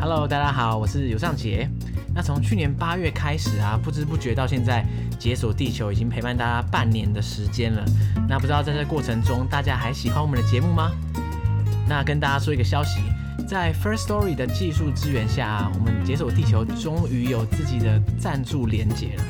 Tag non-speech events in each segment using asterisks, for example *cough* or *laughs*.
Hello，大家好，我是尤尚杰。那从去年八月开始啊，不知不觉到现在，解锁地球已经陪伴大家半年的时间了。那不知道在这过程中，大家还喜欢我们的节目吗？那跟大家说一个消息，在 First Story 的技术支援下，我们解锁地球终于有自己的赞助连接了。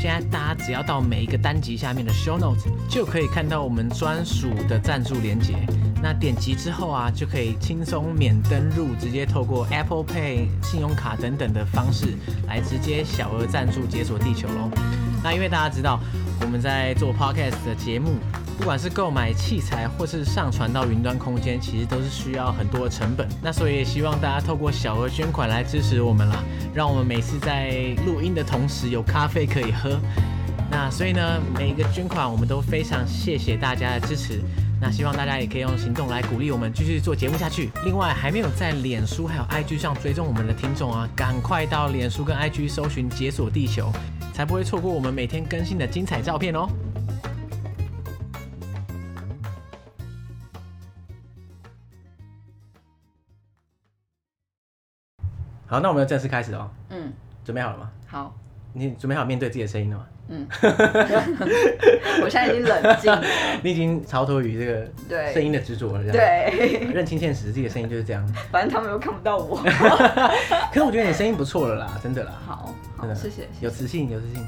现在大家只要到每一个单集下面的 Show Notes，就可以看到我们专属的赞助连接。那点击之后啊，就可以轻松免登录，直接透过 Apple Pay、信用卡等等的方式来直接小额赞助解锁地球喽。那因为大家知道我们在做 Podcast 的节目，不管是购买器材或是上传到云端空间，其实都是需要很多的成本。那所以也希望大家透过小额捐款来支持我们啦，让我们每次在录音的同时有咖啡可以喝。那所以呢，每一个捐款我们都非常谢谢大家的支持。那希望大家也可以用行动来鼓励我们继续做节目下去。另外，还没有在脸书还有 IG 上追踪我们的听众啊，赶快到脸书跟 IG 搜寻“解锁地球”，才不会错过我们每天更新的精彩照片哦。好，那我们要正式开始哦。嗯，准备好了吗？好。你准备好面对自己的声音了吗？嗯，*laughs* 我现在已经冷静了。*laughs* 你已经超脱于这个声音的执着了，这样对，*laughs* 认清现实，自己的声音就是这样。反正他们又看不到我。可是我觉得你声音不错了啦，真的啦。好，好，谢谢，谢谢。有磁性，有磁性。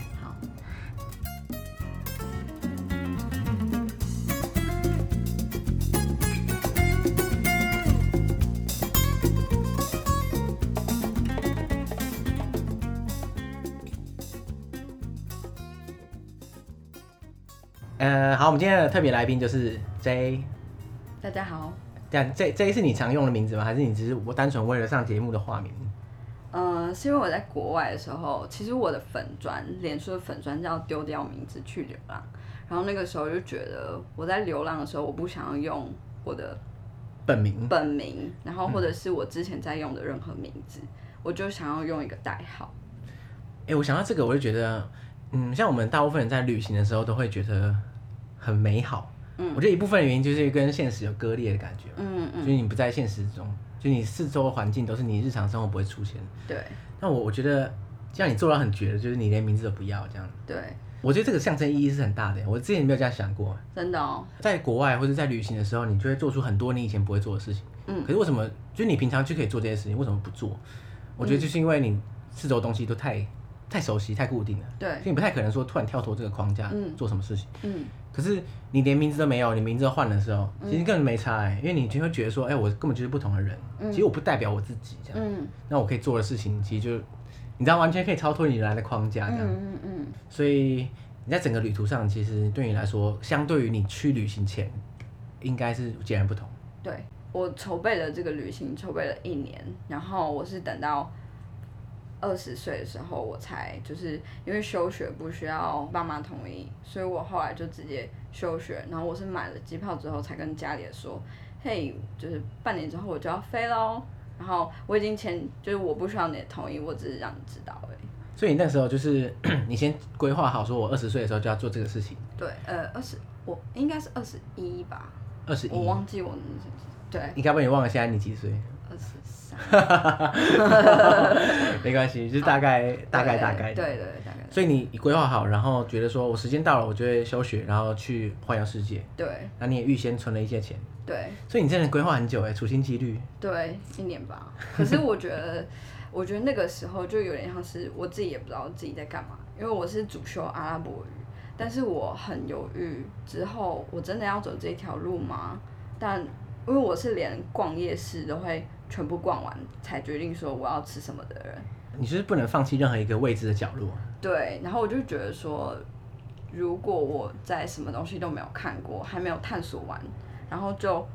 呃，好，我们今天的特别来宾就是 J。大家好。这样，J J 是你常用的名字吗？还是你只是我单纯为了上节目的化名？呃，是因为我在国外的时候，其实我的粉砖，脸书的粉砖叫丢掉名字去流浪。然后那个时候就觉得我在流浪的时候，我不想要用我的本名，本名，然后或者是我之前在用的任何名字，嗯、我就想要用一个代号。哎、欸，我想到这个，我就觉得，嗯，像我们大部分人在旅行的时候都会觉得。很美好，嗯，我觉得一部分原因就是跟现实有割裂的感觉，嗯嗯，就是你不在现实中，就你四周的环境都是你日常生活不会出现的，对。那我我觉得这样你做到很绝的，就是你连名字都不要这样，对。我觉得这个象征意义是很大的，我之前没有这样想过，真的哦。在国外或者在旅行的时候，你就会做出很多你以前不会做的事情，嗯。可是为什么，就是你平常就可以做这些事情，为什么不做？我觉得就是因为你四周东西都太太熟悉、太固定了，对，所以你不太可能说突然跳脱这个框架，嗯，做什么事情，嗯。可是你连名字都没有，你名字都换的时候，其实根本没差哎、欸，因为你就会觉得说，哎、欸，我根本就是不同的人，嗯、其实我不代表我自己这样，嗯、那我可以做的事情，其实就你知道，完全可以超脱你原来的框架这样，嗯嗯，所以你在整个旅途上，其实对你来说，相对于你去旅行前，应该是截然不同。对，我筹备了这个旅行，筹备了一年，然后我是等到。二十岁的时候，我才就是因为休学不需要爸妈同意，所以我后来就直接休学。然后我是买了机票之后，才跟家里人说：“嘿，就是半年之后我就要飞喽。”然后我已经签，就是我不需要你的同意，我只是让你知道而已。所以你那时候就是 *clears throat* 你先规划好，说我二十岁的时候就要做这个事情。对，呃，二十，我应该是二十一吧。二十一，我忘记我。对。你该不会你忘了现在你几岁？二十三，*laughs* 没关系，*laughs* 就是大概大概大概。对对，大概。所以你规划好，然后觉得说我时间到了，我就会休学，然后去环游世界。对。那你也预先存了一些钱。对。所以你真的规划很久哎，处心积虑。对，一年吧。可是我觉得，我觉得那个时候就有点像是我自己也不知道自己在干嘛，因为我是主修阿拉伯语，但是我很犹豫，之后我真的要走这条路吗？但因为我是连逛夜市都会全部逛完才决定说我要吃什么的人，你就是不能放弃任何一个未知的角落。对，然后我就觉得说，如果我在什么东西都没有看过，还没有探索完，然后就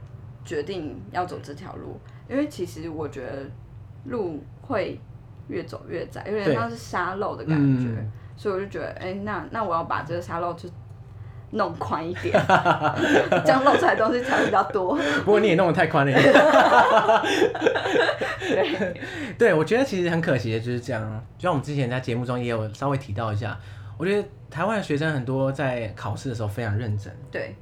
决定要走这条路，因为其实我觉得路会越走越窄，有点像是沙漏的感觉，嗯、所以我就觉得，哎，那那我要把这个沙漏就。弄宽一点，*laughs* 这样露出来的东西才会比较多。*laughs* 不过你也弄得太宽了一点。*laughs* 对，对，我觉得其实很可惜的就是这样。就像我们之前在节目中也有稍微提到一下，我觉得台湾的学生很多在考试的时候非常认真，对。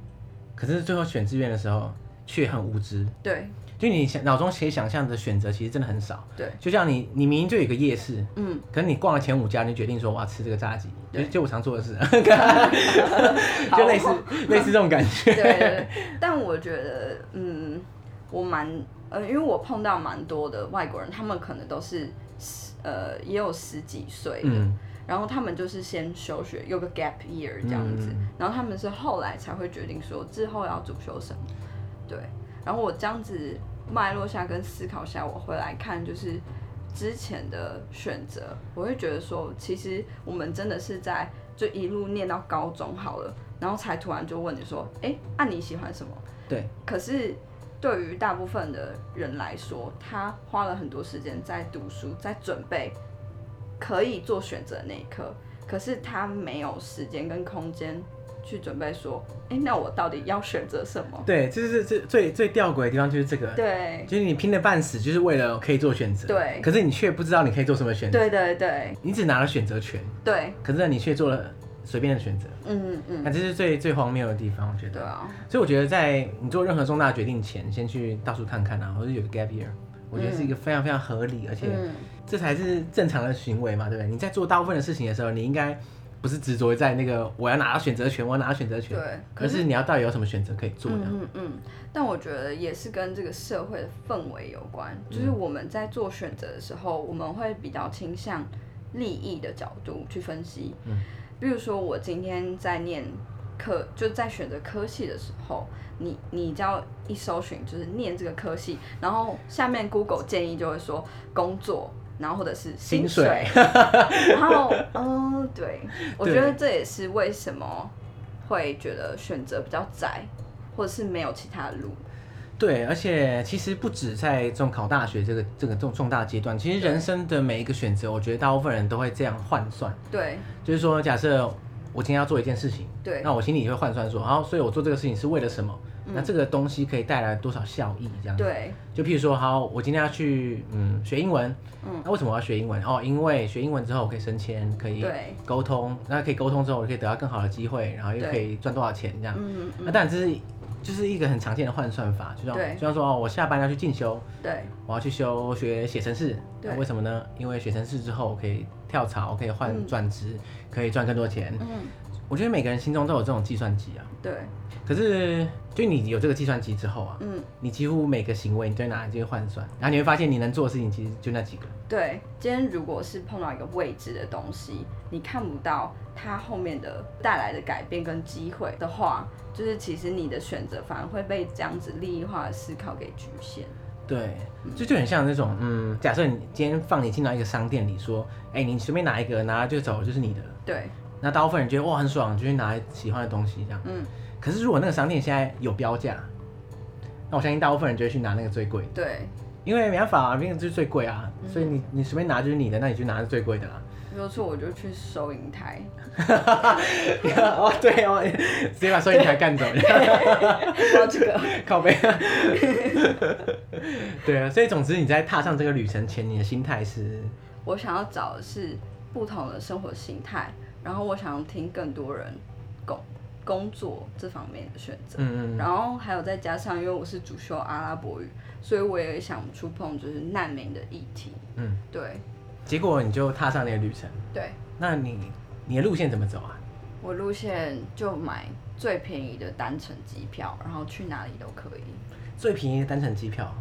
可是最后选志愿的时候却很无知，对。就你想脑中可以想象的选择其实真的很少。对，就像你你明明就有一个夜市，嗯，可是你逛了前五家，你决定说我要吃这个炸鸡，就就我常做的事，*laughs* *laughs* 就类似类似这种感觉。对对对，但我觉得，嗯，我蛮呃，因为我碰到蛮多的外国人，他们可能都是呃也有十几岁的。嗯。然后他们就是先休学，有个 gap year 这样子，嗯、然后他们是后来才会决定说之后要主修什么，对。然后我这样子脉络下跟思考下，我回来看就是之前的选择，我会觉得说，其实我们真的是在就一路念到高中好了，然后才突然就问你说，哎，那、啊、你喜欢什么？对。可是对于大部分的人来说，他花了很多时间在读书，在准备。可以做选择的那一刻，可是他没有时间跟空间去准备说，哎、欸，那我到底要选择什么？对，这是这最最吊诡的地方，就是这个。对，就是你拼的半死，就是为了可以做选择。对。可是你却不知道你可以做什么选择。对对对。你只拿了选择权。对。可是你却做了随便的选择。嗯嗯嗯。那这是最最荒谬的地方，我觉得。对啊。所以我觉得，在你做任何重大决定前，先去到处看看啊，或者有个 gap year，我觉得是一个非常非常合理，而且。嗯这才是正常的行为嘛，对不对？你在做大部分的事情的时候，你应该不是执着在那个我要拿到选择权，我要拿到选择权，对，可是，是你要到底有什么选择可以做呢？嗯嗯。但我觉得也是跟这个社会的氛围有关，就是我们在做选择的时候，我们会比较倾向利益的角度去分析。嗯。比如说，我今天在念科，就在选择科系的时候。你你只要一搜寻就是念这个科系，然后下面 Google 建议就会说工作，然后或者是薪水，薪水 *laughs* 然后嗯，对，我觉得这也是为什么会觉得选择比较窄，或者是没有其他的路。对，而且其实不止在这种考大学这个这个这种重大阶段，其实人生的每一个选择，我觉得大部分人都会这样换算。对，就是说假设。我今天要做一件事情，对，那我心里也会换算说，好，所以我做这个事情是为了什么？嗯、那这个东西可以带来多少效益？这样子，对，就譬如说，好，我今天要去嗯学英文，嗯，那为什么我要学英文？哦，因为学英文之后我可以升迁，可以沟通，那可以沟通之后我可以得到更好的机会，然后又可以赚多少钱这样，那当然这是就是一个很常见的换算法，就像就像说哦，我下班要去进修，对，我要去修学写程式，那，为什么呢？因为写程式之后我可以跳槽，可以换转职。嗯可以赚更多钱。嗯，我觉得每个人心中都有这种计算机啊。对。可是，就你有这个计算机之后啊，嗯，你几乎每个行为你都拿来这个换算，然后你会发现你能做的事情其实就那几个。对。今天如果是碰到一个未知的东西，你看不到它后面的带来的改变跟机会的话，就是其实你的选择反而会被这样子利益化的思考给局限。对，就就很像那种，嗯，假设你今天放你进到一个商店里，说，哎，你随便拿一个，拿就走，就是你的。对，那大部分人觉得哇很爽，就去拿喜欢的东西这样。嗯。可是如果那个商店现在有标价，那我相信大部分人就会去拿那个最贵。对。因为没办法啊，那个就是最贵啊，嗯、所以你你随便拿就是你的，那你就拿是最贵的啦。没有错，我就去收银台。*laughs* 哦，对哦，直接把收银台干走。靠这个，*laughs* 靠背。对啊，所以总之你在踏上这个旅程前，你的心态是？我想要找的是。不同的生活形态，然后我想要听更多人工工作这方面的选择，嗯嗯，然后还有再加上，因为我是主修阿拉伯语，所以我也想触碰就是难民的议题，嗯，对。结果你就踏上那个旅程，对。那你你的路线怎么走啊？我路线就买最便宜的单程机票，然后去哪里都可以。最便宜的单程机票。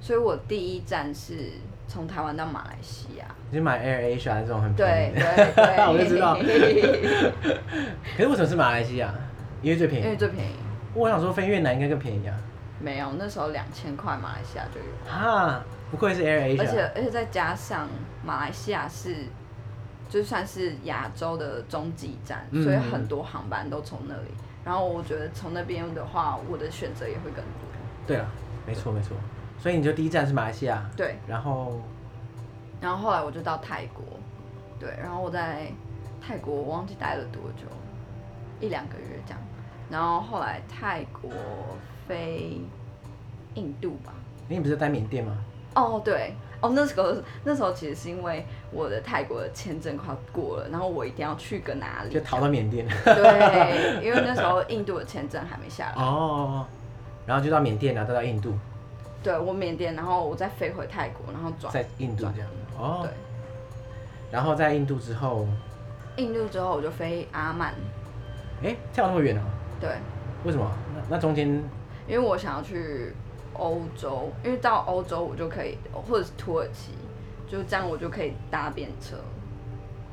所以我第一站是从台湾到马来西亚。你买 Air Asia 这种很便宜。对对 *laughs* 对。我就知道。*laughs* 可是为什么是马来西亚？因为最便宜。因为最便宜。我想说飞越南应该更便宜啊。没有，那时候两千块马来西亚就有。哈，不愧是 Air Asia。而且而且再加上马来西亚是，就算是亚洲的中继站，嗯、所以很多航班都从那里。然后我觉得从那边的话，我的选择也会更多。对啊，没错没错。所以你就第一站是马来西亚，对，然后，然后后来我就到泰国，对，然后我在泰国我忘记待了多久，一两个月这样，然后后来泰国飞印度吧。你不是在缅甸吗？哦，对，哦，那时候那时候其实是因为我的泰国的签证快过了，然后我一定要去个哪里，就逃到缅甸。对，因为那时候印度的签证还没下来。哦，然后就到缅甸，然后再到印度。对我缅甸，然后我再飞回泰国，然后转在印度这样。哦。对。然后在印度之后。印度之后我就飞阿曼。哎，跳那么远啊？对。为什么？那那中间？因为我想要去欧洲，因为到欧洲我就可以，或者是土耳其，就这样我就可以搭便车。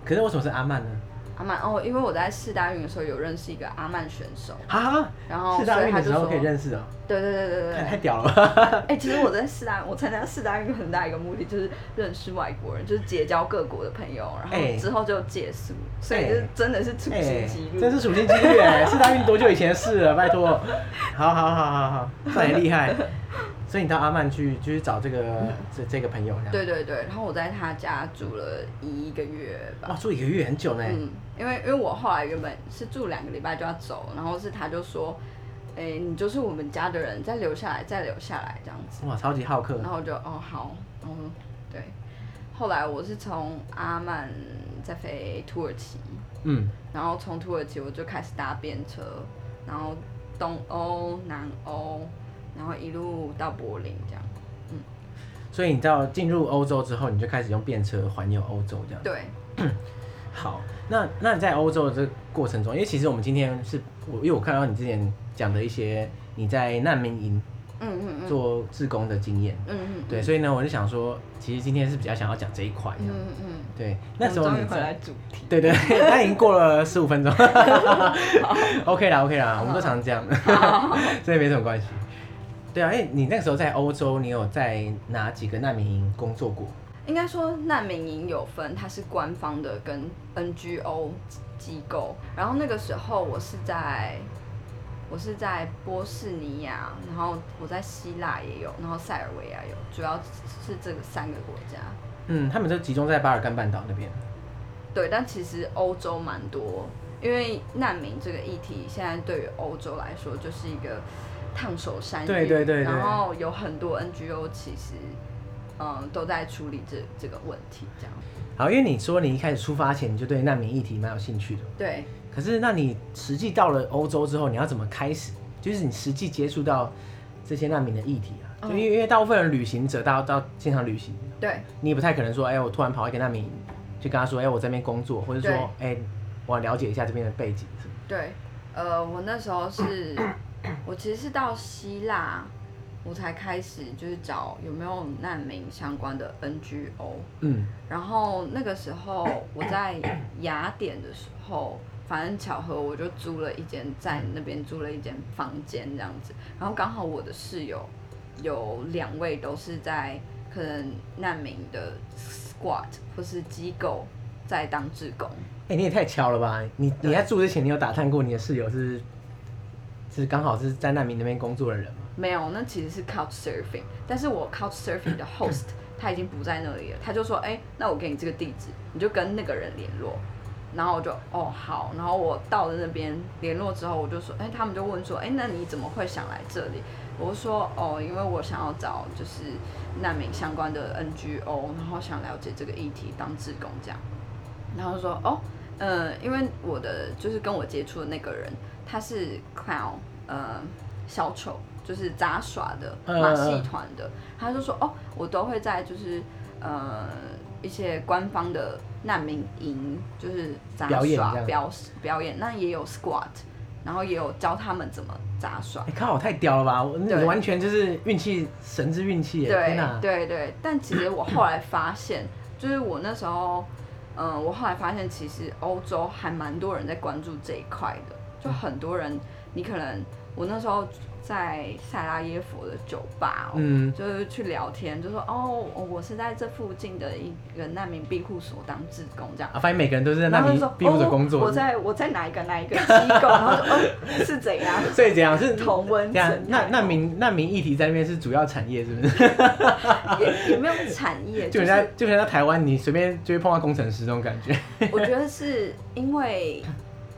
可是为什么是阿曼呢？阿曼哦，因为我在四大运的时候有认识一个阿曼选手啊，然后世大运的时候可以认识哦。对对对对对，太屌了吧！*laughs* 哎、欸，其实我在四大，我参加四大运很大一个目的就是认识外国人，就是结交各国的朋友，然后之后就借宿，欸、所以就真的是处心积虑，真是处心积虑哎！世大运多久以前的事了？拜托，好好好好好，算你厉害。所以你到阿曼去，就是找这个、嗯、这这个朋友，对对对，然后我在他家住了一个月吧。哇，住一个月很久呢。嗯，因为因为我后来原本是住两个礼拜就要走，然后是他就说，哎、欸，你就是我们家的人，再留下来，再留下来这样子。哇，超级好客。然后我就哦好，嗯对。后来我是从阿曼再飞土耳其，嗯，然后从土耳其我就开始搭便车，然后东欧、南欧。然后一路到柏林这样，嗯，所以你到进入欧洲之后，你就开始用便车环游欧洲这样。对，*clears throat* 好，那那你在欧洲的这个过程中，因为其实我们今天是我，因为我看到你之前讲的一些你在难民营，嗯嗯嗯，做志工的经验，嗯嗯，对，所以呢，我就想说，其实今天是比较想要讲这一块，嗯嗯，对，那时候你回来主题，对对，那已经过了 *laughs* 十五分钟，*laughs* *laughs* OK 啦 OK 啦，我们都常这样。的，所以没什么关系。对啊，哎，你那个时候在欧洲，你有在哪几个难民营工作过？应该说难民营有分，它是官方的跟 NGO 机构。然后那个时候我是在，我是在波士尼亚，然后我在希腊也有，然后塞尔维亚有，主要是这个三个国家。嗯，他们都集中在巴尔干半岛那边。对，但其实欧洲蛮多，因为难民这个议题现在对于欧洲来说就是一个。烫手山芋，对对对对，然后有很多 NGO 其实，嗯，都在处理这这个问题，这样。好，因为你说你一开始出发前你就对难民议题蛮有兴趣的，对。可是，那你实际到了欧洲之后，你要怎么开始？就是你实际接触到这些难民的议题啊？就因为因为大部分人旅行者，大家都经常旅行，对。你也不太可能说，哎，我突然跑一个难民营，就跟他说，哎，我在这边工作，或者说，哎，我要了解一下这边的背景？对，呃，我那时候是。*clears throat* 我其实是到希腊，我才开始就是找有没有难民相关的 NGO。嗯，然后那个时候我在雅典的时候，反正巧合我就租了一间，在那边租了一间房间这样子。然后刚好我的室友有两位都是在可能难民的 squat 或是机构在当志工。哎、欸，你也太巧了吧！你你在住之前，你有打探过你的室友是？是刚好是在难民那边工作的人吗？没有，那其实是 Couch Surfing，但是我 Couch Surfing 的 *laughs* host 他已经不在那里了，他就说，哎、欸，那我给你这个地址，你就跟那个人联络。然后我就，哦，好。然后我到了那边联络之后，我就说，哎、欸，他们就问说，哎、欸，那你怎么会想来这里？我就说，哦，因为我想要找就是难民相关的 NGO，然后想了解这个议题，当志工这样。然后说，哦，嗯、呃，因为我的就是跟我接触的那个人。他是 clown，呃，小丑，就是杂耍的马戏团的。呃、他就说：“哦，我都会在就是呃一些官方的难民营，就是杂耍表表演。那也有 squat，然后也有教他们怎么杂耍。你、欸、看我太屌了吧！我你完全就是运气神之运气！对对对。但其实我后来发现，*clears throat* 就是我那时候，嗯、呃，我后来发现其实欧洲还蛮多人在关注这一块的。就很多人，你可能我那时候在塞拉耶佛的酒吧，嗯，就是去聊天，就说哦，我是在这附近的一个难民庇护所当志工这样。啊，发现每个人都是在难民庇护所工作。我在我在哪一个哪一个机构，然后说哦是怎样？*laughs* 所以怎样是同温层？那难民难民议题在那边是主要产业，是不是？*laughs* 也也没有产业，*laughs* 就在就像在台湾，你随便就会碰到工程师这种感觉。我觉得是因为。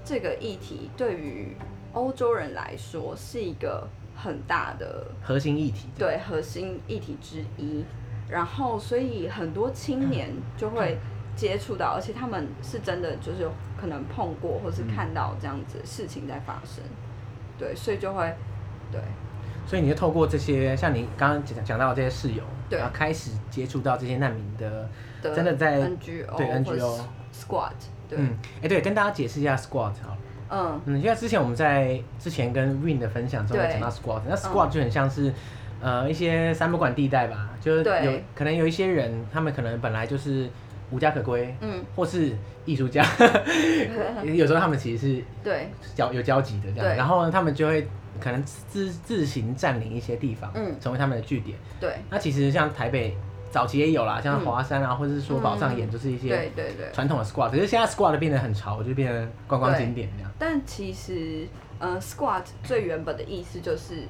这个议题对于欧洲人来说是一个很大的核心议题，对，核心议题之一。然后，所以很多青年就会接触到，而且他们是真的就是可能碰过，或是看到这样子事情在发生。对，所以就会对。所以你就透过这些，像你刚刚讲讲到的这些室友，对，然后开始接触到这些难民的，的真的在 NGO 对 NGO squad，对，嗯，哎、欸，对，跟大家解释一下 squad 好。嗯。嗯，因为之前我们在之前跟 Win 的分享中有讲到 squad，那 squad 就很像是、嗯、呃一些三不管地带吧，就是有可能有一些人，他们可能本来就是无家可归，嗯，或是艺术家，*laughs* 有时候他们其实是对。交有交集的这样，然后呢，他们就会可能自自行占领一些地方，嗯，成为他们的据点，对。那其实像台北。早期也有啦，像华山啊，嗯、或者是说宝藏岩，就是一些对对对传统的 squat，可是现在 squat 变得很潮，就变成观光景点这样。但其实，呃，squat 最原本的意思就是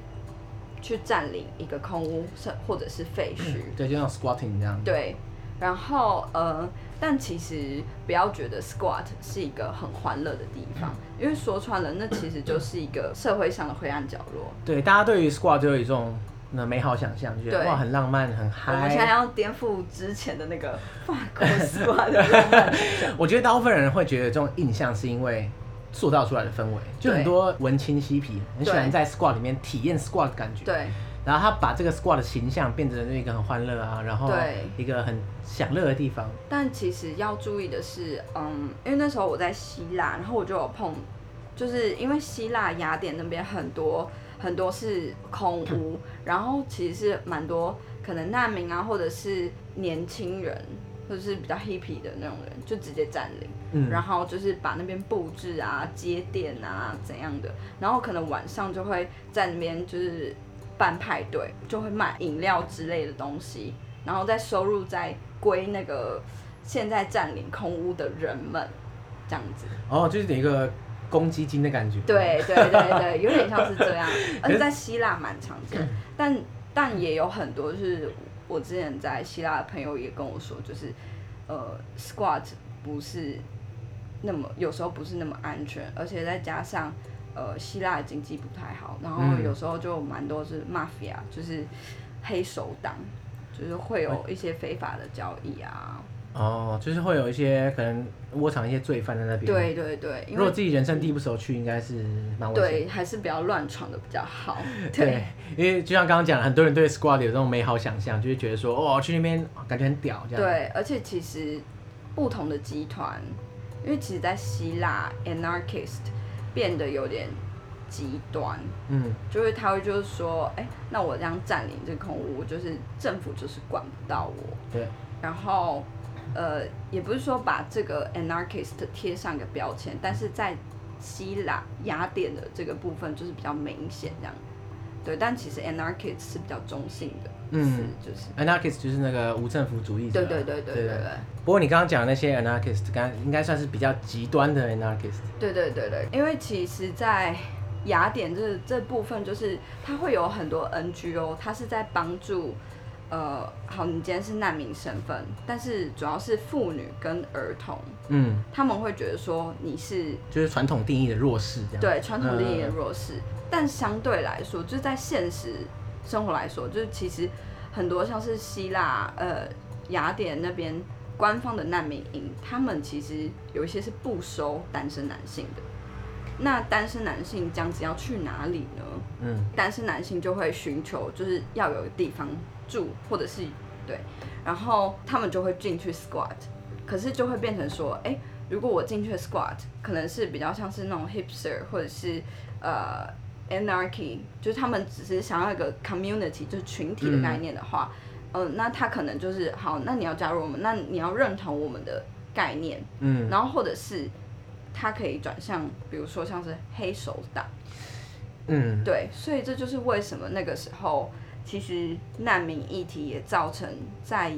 去占领一个空屋，是或者是废墟、嗯。对，就像 squatting 这样。对，然后呃，但其实不要觉得 squat 是一个很欢乐的地方，嗯、因为说穿了，那其实就是一个社会上的灰暗角落。对，大家对于 squat 就有一种。那美好想象，就觉得哇，很浪漫，很嗨。我们现在要颠覆之前的那个法国 *laughs* squat *laughs* 我觉得大部分人会觉得这种印象是因为塑造出来的氛围，就很多文青嬉皮很喜欢在 squad 里面体验 squad 的感觉。对。然后他把这个 squad 的形象变成那个很欢乐啊，然后一个很享乐的地方。但其实要注意的是，嗯，因为那时候我在希腊，然后我就有碰，就是因为希腊雅典那边很多。很多是空屋，然后其实是蛮多可能难民啊，或者是年轻人，或者是比较 hippie 的那种人，就直接占领，嗯，然后就是把那边布置啊、接电啊怎样的，然后可能晚上就会在那边就是办派对，就会卖饮料之类的东西，然后再收入再归那个现在占领空屋的人们，这样子。哦，就是哪一个。公积金的感觉，对对对对，有点像是这样，*laughs* 而且在希腊蛮常见，*laughs* 但但也有很多，就是我之前在希腊的朋友也跟我说，就是呃，squat 不是那么有时候不是那么安全，而且再加上呃希腊的经济不太好，然后有时候就蛮多是 mafia，就是黑手党，就是会有一些非法的交易啊。哦，就是会有一些可能窝藏一些罪犯在那边。对对对，如果自己人生地不熟去，应该是蛮危险。对，还是不要乱闯的比较好。*laughs* 对，对，因为就像刚刚讲，很多人对 squad 有这种美好想象，就是觉得说，哦，去那边感觉很屌这样。对，而且其实不同的集团，因为其实，在希腊，anarchist 变得有点极端。嗯，就是他会就是说，哎、欸，那我这样占领这个空屋，就是政府就是管不到我。对，然后。呃，也不是说把这个 anarchist 贴上个标签，但是在希腊雅典的这个部分就是比较明显这样，对，但其实 anarchist 是比较中性的，嗯，就是 anarchist 就是那个无政府主义者，对对对对对对。不过你刚刚讲的那些 anarchist，刚应该算是比较极端的 anarchist，对对对对，因为其实，在雅典这这部分就是它会有很多 NGO，它是在帮助。呃，好，你今天是难民身份，但是主要是妇女跟儿童，嗯，他们会觉得说你是就是传统定义的弱势这样，对，传统定义的弱势，嗯，但相对来说，就是在现实生活来说，就是其实很多像是希腊、呃雅典那边官方的难民营，他们其实有一些是不收单身男性的。那单身男性这样子要去哪里呢？嗯，单身男性就会寻求就是要有地方住，或者是对，然后他们就会进去 squat，可是就会变成说，哎、欸，如果我进去 squat，可能是比较像是那种 hipster，或者是呃 anarchy，就是他们只是想要一个 community，就是群体的概念的话，嗯、呃，那他可能就是好，那你要加入我们，那你要认同我们的概念，嗯，然后或者是。他可以转向，比如说像是黑手党，嗯，对，所以这就是为什么那个时候，其实难民议题也造成在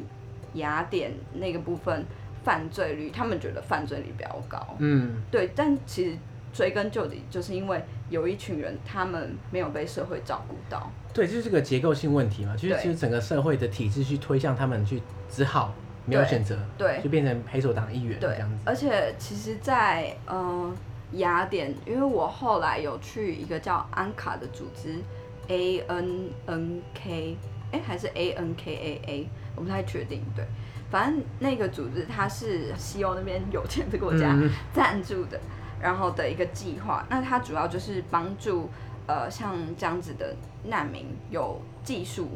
雅典那个部分犯罪率，他们觉得犯罪率比较高，嗯，对，但其实追根究底，就是因为有一群人他们没有被社会照顾到，对，就是这个结构性问题嘛，就是其实整个社会的体制去推向他们去，只好。没有选择，对，就变成黑手党一员这样子。而且其实在，在嗯雅典，因为我后来有去一个叫安卡的组织，A N N K，哎，还是 A N K A A，我不太确定。对，反正那个组织它是西欧那边有钱的国家赞助的，嗯、然后的一个计划。那它主要就是帮助呃像这样子的难民有技术，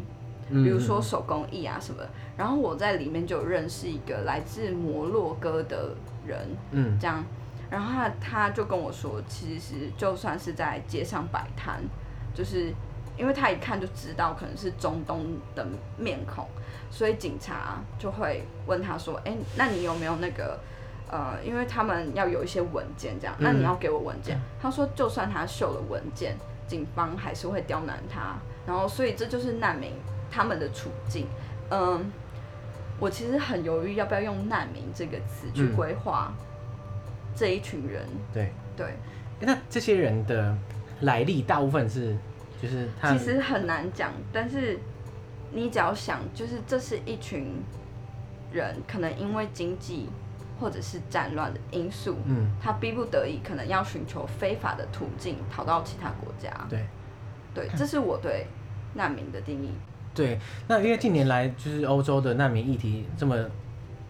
嗯、比如说手工艺啊什么的。然后我在里面就认识一个来自摩洛哥的人，嗯，这样，然后他他就跟我说，其实就算是在街上摆摊，就是因为他一看就知道可能是中东的面孔，所以警察就会问他说，哎，那你有没有那个？呃，因为他们要有一些文件，这样，那你要给我文件。嗯、他说，就算他秀了文件，警方还是会刁难他。然后，所以这就是难民他们的处境。嗯，我其实很犹豫要不要用难民这个词去规划这一群人。嗯、对对。那这些人的来历大部分是，就是他其实很难讲，但是你只要想，就是这是一群人，可能因为经济。或者是战乱的因素，嗯，他逼不得已，可能要寻求非法的途径逃到其他国家。对，对，这是我对难民的定义。对，那因为近年来就是欧洲的难民议题这么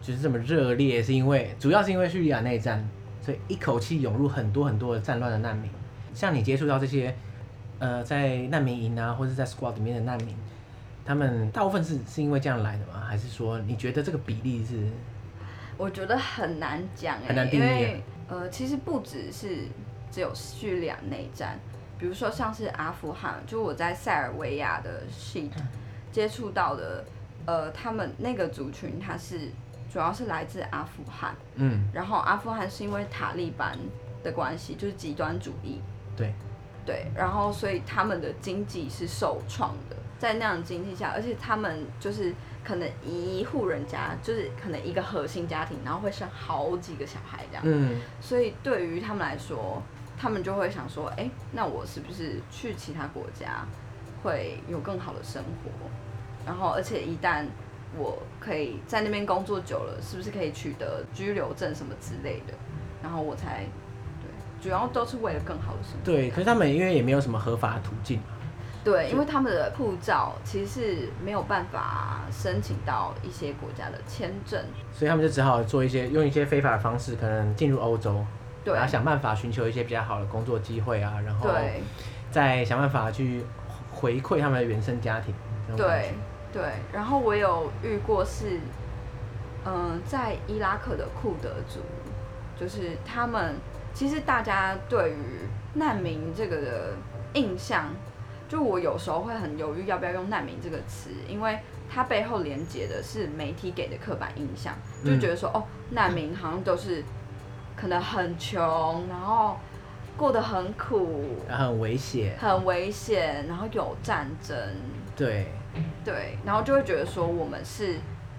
就是这么热烈，是因为主要是因为叙利亚内战，所以一口气涌入很多很多的战乱的难民。像你接触到这些呃在难民营啊，或者在 squad 里面的难民，他们大部分是是因为这样来的吗？还是说你觉得这个比例是？我觉得很难讲哎、欸，因为呃，其实不只是只有叙利亚内战，比如说像是阿富汗，就我在塞尔维亚的 sheet 接触到的，呃，他们那个族群，它是主要是来自阿富汗，嗯，然后阿富汗是因为塔利班的关系，就是极端主义，对，对，然后所以他们的经济是受创的，在那样的经济下，而且他们就是。可能一户人家就是可能一个核心家庭，然后会生好几个小孩这样。嗯。所以对于他们来说，他们就会想说，哎、欸，那我是不是去其他国家会有更好的生活？然后，而且一旦我可以在那边工作久了，是不是可以取得居留证什么之类的？然后我才对，主要都是为了更好的生活。对，可是他们因为也没有什么合法的途径。对，因为他们的护照其实是没有办法申请到一些国家的签证，所以他们就只好做一些用一些非法的方式，可能进入欧洲，对，然后想办法寻求一些比较好的工作机会啊，然后再想办法去回馈他们的原生家庭。对对，然后我有遇过是，嗯、呃，在伊拉克的库德族，就是他们其实大家对于难民这个的印象。就我有时候会很犹豫要不要用难民这个词，因为它背后连接的是媒体给的刻板印象，就觉得说哦，难民好像都是可能很穷，然后过得很苦，很危险，很危险，然后有战争，对。对，然后就会觉得说我们是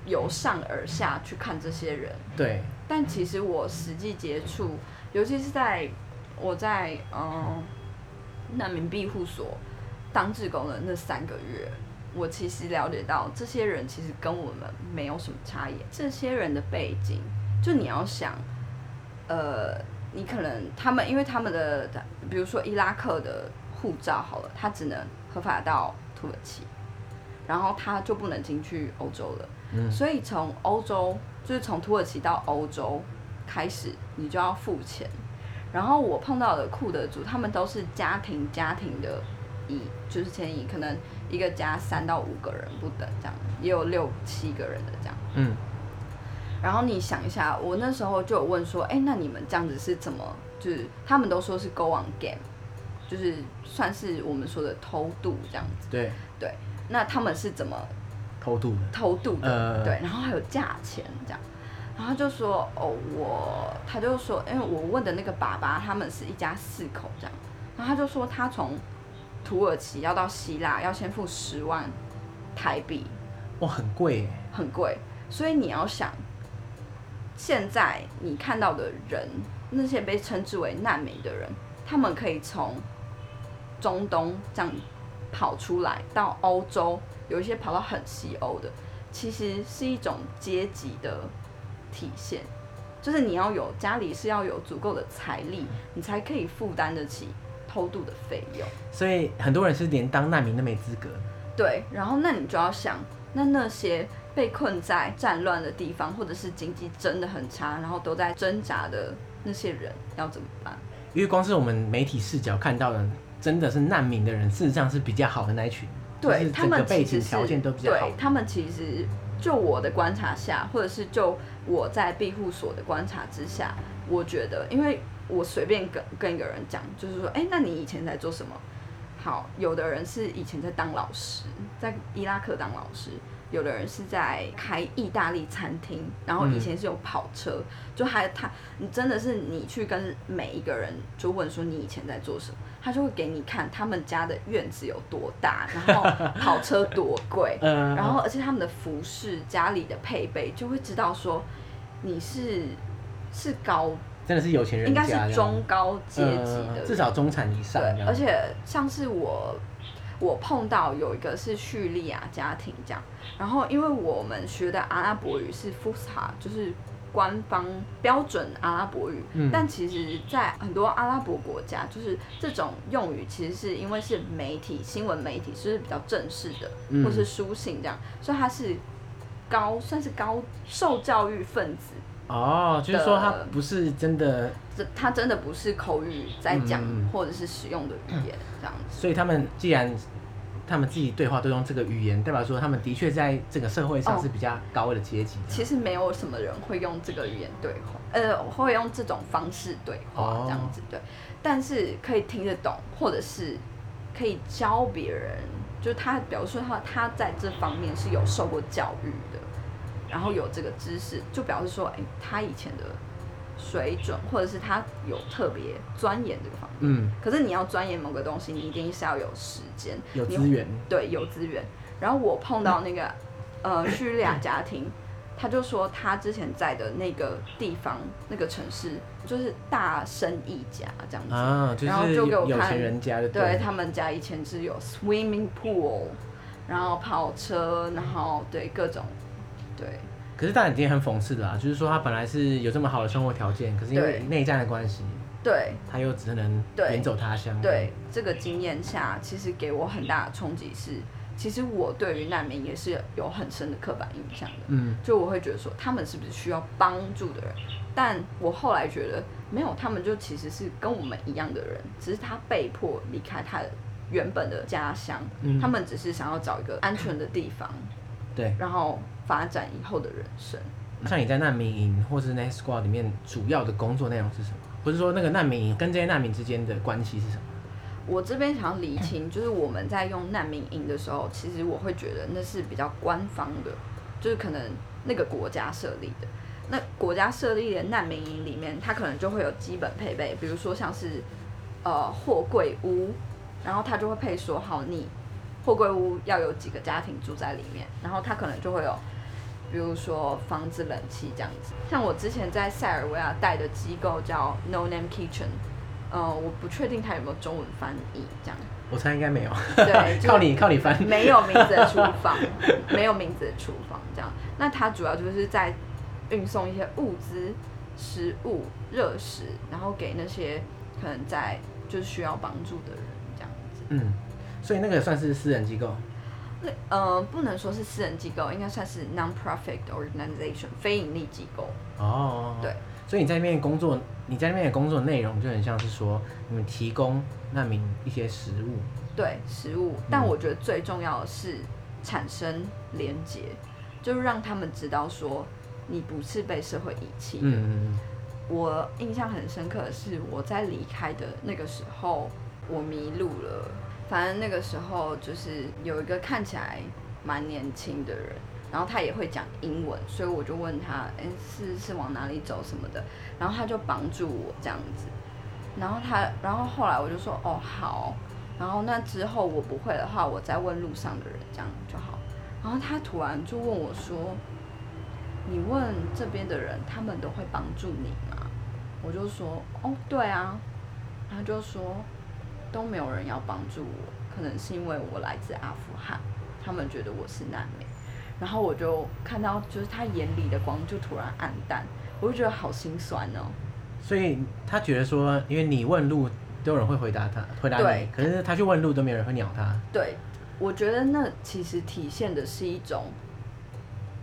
由上而下去看这些人，对，但其实我实际接触，尤其是在我在嗯难民庇护所。当志工的那三个月，我其实了解到，这些人其实跟我们没有什么差异。这些人的背景，就你要想，呃，你可能他们，因为他们的，比如说伊拉克的护照好了，他只能合法到土耳其，然后他就不能进去欧洲了。所以从欧洲，就是从土耳其到欧洲开始，你就要付钱。然后我碰到的酷的族，他们都是家庭家庭的。就是迁移，可能一个家三到五个人不等，这样也有六七个人的这样。嗯。然后你想一下，我那时候就有问说，哎、欸，那你们这样子是怎么？就是他们都说是 go on game，就是算是我们说的偷渡这样子。对对。那他们是怎么偷渡的？偷渡的。呃、对。然后还有价钱这样。然后他就说，哦，我他就说，因为我问的那个爸爸，他们是一家四口这样。然后他就说，他从土耳其要到希腊要先付十万台币，哇，很贵耶，很贵。所以你要想，现在你看到的人，那些被称之为难民的人，他们可以从中东这样跑出来到欧洲，有一些跑到很西欧的，其实是一种阶级的体现，就是你要有家里是要有足够的财力，你才可以负担得起。偷渡的费用，所以很多人是连当难民都没资格。对，然后那你就要想，那那些被困在战乱的地方，或者是经济真的很差，然后都在挣扎的那些人要怎么办？因为光是我们媒体视角看到的真的是难民的人，事实上是比较好的那一群。对，他们背景条件都比较好。对，他们其实就我的观察下，或者是就我在庇护所的观察之下，我觉得，因为我随便跟跟一个人讲，就是说，哎，那你以前在做什么？好，有的人是以前在当老师，在伊拉克当老师。有的人是在开意大利餐厅，然后以前是有跑车，嗯、就还他，你真的是你去跟每一个人就问说你以前在做什么，他就会给你看他们家的院子有多大，然后跑车多贵，*laughs* 然后而且他们的服饰、家里的配备，就会知道说你是是高，真的是有钱人，应该是中高阶级的、呃，至少中产以上。对，而且像是我。我碰到有一个是叙利亚家庭这样，然后因为我们学的阿拉伯语是 Fusha，就是官方标准阿拉伯语，嗯、但其实，在很多阿拉伯国家，就是这种用语其实是因为是媒体新闻媒体，是比较正式的，或是书信这样，嗯、所以它是高算是高受教育分子。哦，就是说他不是真的，这他真的不是口语在讲或者是使用的语言这样子。所以他们既然他们自己对话都用这个语言，代表说他们的确在这个社会上是比较高的阶级。其实没有什么人会用这个语言对话，呃，会用这种方式对话这样子对。但是可以听得懂，或者是可以教别人，就他，比如说他他在这方面是有受过教育的。然后有这个知识，就表示说，哎，他以前的水准，或者是他有特别钻研这个方面。嗯。可是你要钻研某个东西，你一定是要有时间，有资源。对，有资源。然后我碰到那个，呃，叙利亚家庭，*coughs* 他就说他之前在的那个地方，那个城市就是大生意家这样子。啊，就是、然后就给我看，有钱人家的。对，他们家以前是有 swimming pool，然后跑车，然后对各种。对，可是大眼睛很讽刺的啊，就是说他本来是有这么好的生活条件，可是因为内战的关系，对，他又只能远走他乡。对，对这个经验下，其实给我很大的冲击是，其实我对于难民也是有很深的刻板印象的。嗯，就我会觉得说他们是不是需要帮助的人？但我后来觉得没有，他们就其实是跟我们一样的人，只是他被迫离开他的原本的家乡，嗯，他们只是想要找一个安全的地方。对，然后。发展以后的人生，像你在难民营或是 Night Squad 里面，主要的工作内容是什么？不是说那个难民营跟这些难民之间的关系是什么？我这边想要厘清，就是我们在用难民营的时候，其实我会觉得那是比较官方的，就是可能那个国家设立的。那国家设立的难民营里面，它可能就会有基本配备，比如说像是呃货柜屋，然后它就会配说好你货柜屋要有几个家庭住在里面，然后它可能就会有。比如说房子冷气这样子，像我之前在塞尔维亚带的机构叫 No Name Kitchen，呃，我不确定它有没有中文翻译这样。我猜应该没有。对，*laughs* 靠你靠你翻。没有名字的厨房，*laughs* 没有名字的厨房这样。那它主要就是在运送一些物资、食物、热食，然后给那些可能在就是需要帮助的人这样子。嗯，所以那个算是私人机构。呃，不能说是私人机构，应该算是 non-profit organization 非盈利机构。哦，对，所以你在那边工作，你在那边的工作内容就很像是说，你们提供难民一些食物。对，食物。但我觉得最重要的是产生连结，就是让他们知道说，你不是被社会遗弃的。嗯嗯。我印象很深刻的是，我在离开的那个时候，我迷路了。反正那个时候就是有一个看起来蛮年轻的人，然后他也会讲英文，所以我就问他，哎，是是往哪里走什么的，然后他就帮助我这样子，然后他，然后后来我就说，哦好，然后那之后我不会的话，我再问路上的人这样就好，然后他突然就问我说，你问这边的人，他们都会帮助你吗？我就说，哦对啊，他就说。都没有人要帮助我，可能是因为我来自阿富汗，他们觉得我是难民，然后我就看到就是他眼里的光就突然暗淡，我就觉得好心酸哦。所以他觉得说，因为你问路都有人会回答他，回答你，可是他去问路都没有人会鸟他。对，我觉得那其实体现的是一种，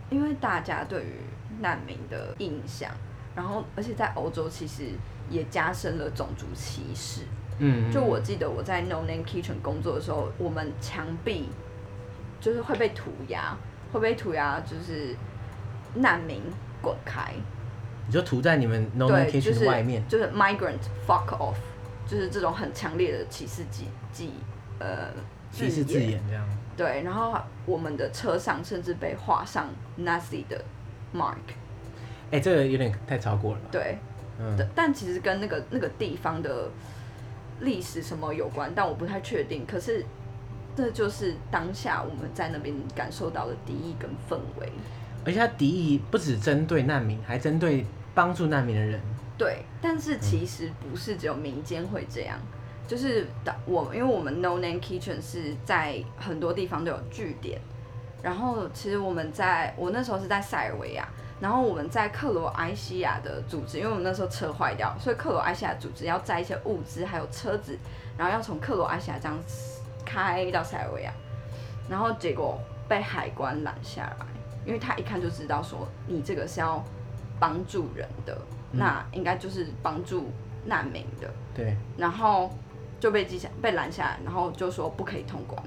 因为大家对于难民的印象，然后而且在欧洲其实也加深了种族歧视。嗯，就我记得我在 No Name Kitchen 工作的时候，我们墙壁就是会被涂鸦，会被涂鸦，就是难民滚开。你就涂在你们 No Name Kitchen 外面，就是、就是、Migrant Fuck Off，就是这种很强烈的歧视记记呃歧视字眼这样。对，然后我们的车上甚至被画上 Nazi 的 mark。哎、欸，这个有点太超过了吧？对，嗯，但其实跟那个那个地方的历史什么有关，但我不太确定。可是这就是当下我们在那边感受到的敌意跟氛围。而且他敌意不只针对难民，还针对帮助难民的人。对，但是其实不是只有民间会这样。就是我，因为我们 No Name Kitchen 是在很多地方都有据点，然后其实我们在我那时候是在塞尔维亚，然后我们在克罗埃西亚的组织，因为我们那时候车坏掉，所以克罗埃西亚组织要载一些物资还有车子，然后要从克罗埃西亚这样开到塞尔维亚，然后结果被海关拦下来，因为他一看就知道说你这个是要帮助人的，嗯、那应该就是帮助难民的，对，然后。就被记下，被拦下来，然后就说不可以通关。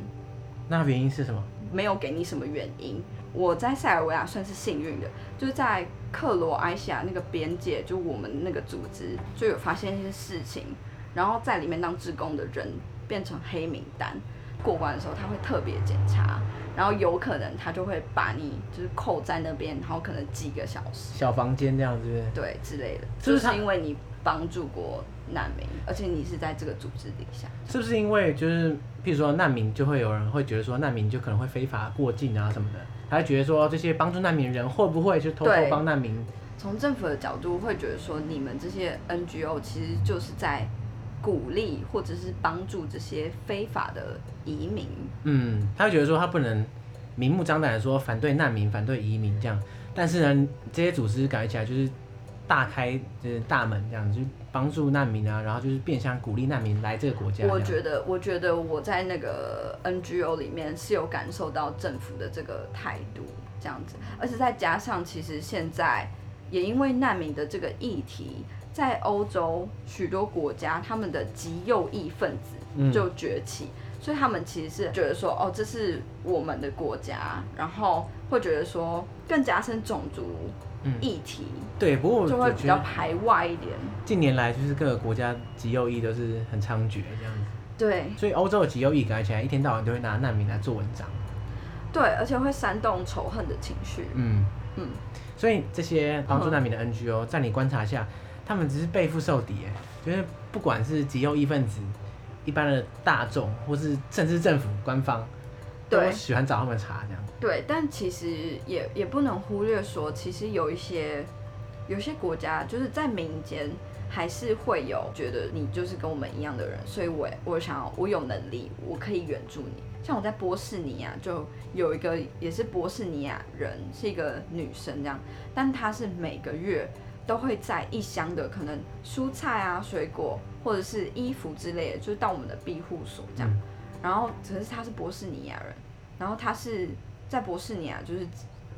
那原因是什么？没有给你什么原因。我在塞尔维亚算是幸运的，就是在克罗埃西亚那个边界，就我们那个组织就有发现一些事情，然后在里面当志工的人变成黑名单。过关的时候他会特别检查，然后有可能他就会把你就是扣在那边，然后可能几个小时。小房间这样子。对，之类的。就是因为你帮助过。难民，而且你是在这个组织底下，是不是因为就是，譬如说难民，就会有人会觉得说难民就可能会非法过境啊什么的，他会觉得说这些帮助难民的人会不会就偷偷帮难民？从政府的角度会觉得说，你们这些 NGO 其实就是在鼓励或者是帮助这些非法的移民。嗯，他会觉得说他不能明目张胆的说反对难民、反对移民这样，但是呢，这些组织感觉起来就是。大开就是大门这样子，就帮助难民啊，然后就是变相鼓励难民来这个国家。我觉得，我觉得我在那个 NGO 里面是有感受到政府的这个态度这样子，而且再加上其实现在也因为难民的这个议题，在欧洲许多国家，他们的极右翼分子就崛起，嗯，所以他们其实是觉得说，哦，这是我们的国家，然后会觉得说更加深种族。议题、嗯、对，不过就会比较排外一点。近年来，就是各个国家极右翼都是很猖獗这样子。对，所以欧洲的极右翼感觉起来，一天到晚都会拿难民来做文章。对，而且会煽动仇恨的情绪。嗯嗯，所以这些帮助难民的 NGO，在你观察下，他们只是背负受敌，就是不管是极右翼分子、一般的大众，或是甚至政府官方。都喜欢找他们查这样。对，但其实也也不能忽略说，其实有一些有些国家就是在民间还是会有觉得你就是跟我们一样的人，所以我我想要我有能力，我可以援助你。像我在波士尼亚就有一个也是波士尼亚人，是一个女生这样，但她是每个月都会在一箱的可能蔬菜啊、水果或者是衣服之类的，就是到我们的庇护所这样。嗯然后，可是他是波士尼亚人，然后他是在波士尼亚，就是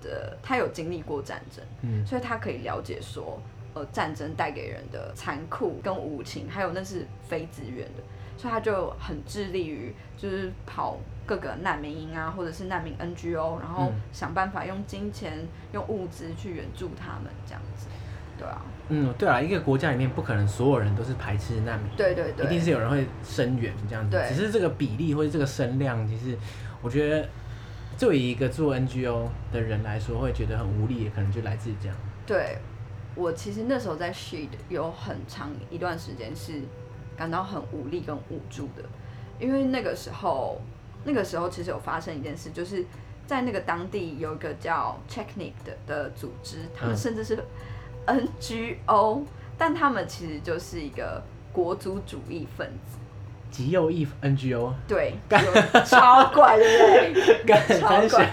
呃，他有经历过战争，嗯，所以他可以了解说，呃，战争带给人的残酷跟无情，还有那是非自愿的，所以他就很致力于就是跑各个难民营啊，或者是难民 NGO，然后想办法用金钱、用物资去援助他们这样子。对啊，嗯，对啊，一个国家里面不可能所有人都是排斥难民，对对对，一定是有人会声援这样子。对，只是这个比例或者这个声量，其实我觉得作为一个做 NGO 的人来说，会觉得很无力，可能就来自于这样。对，我其实那时候在 Sheed 有很长一段时间是感到很无力跟无助的，因为那个时候，那个时候其实有发生一件事，就是在那个当地有一个叫 Checknip 的的组织，他们甚至是。NGO，但他们其实就是一个国族主义分子，极右翼 NGO，对，*laughs* *laughs* 超怪，对不对？超怪。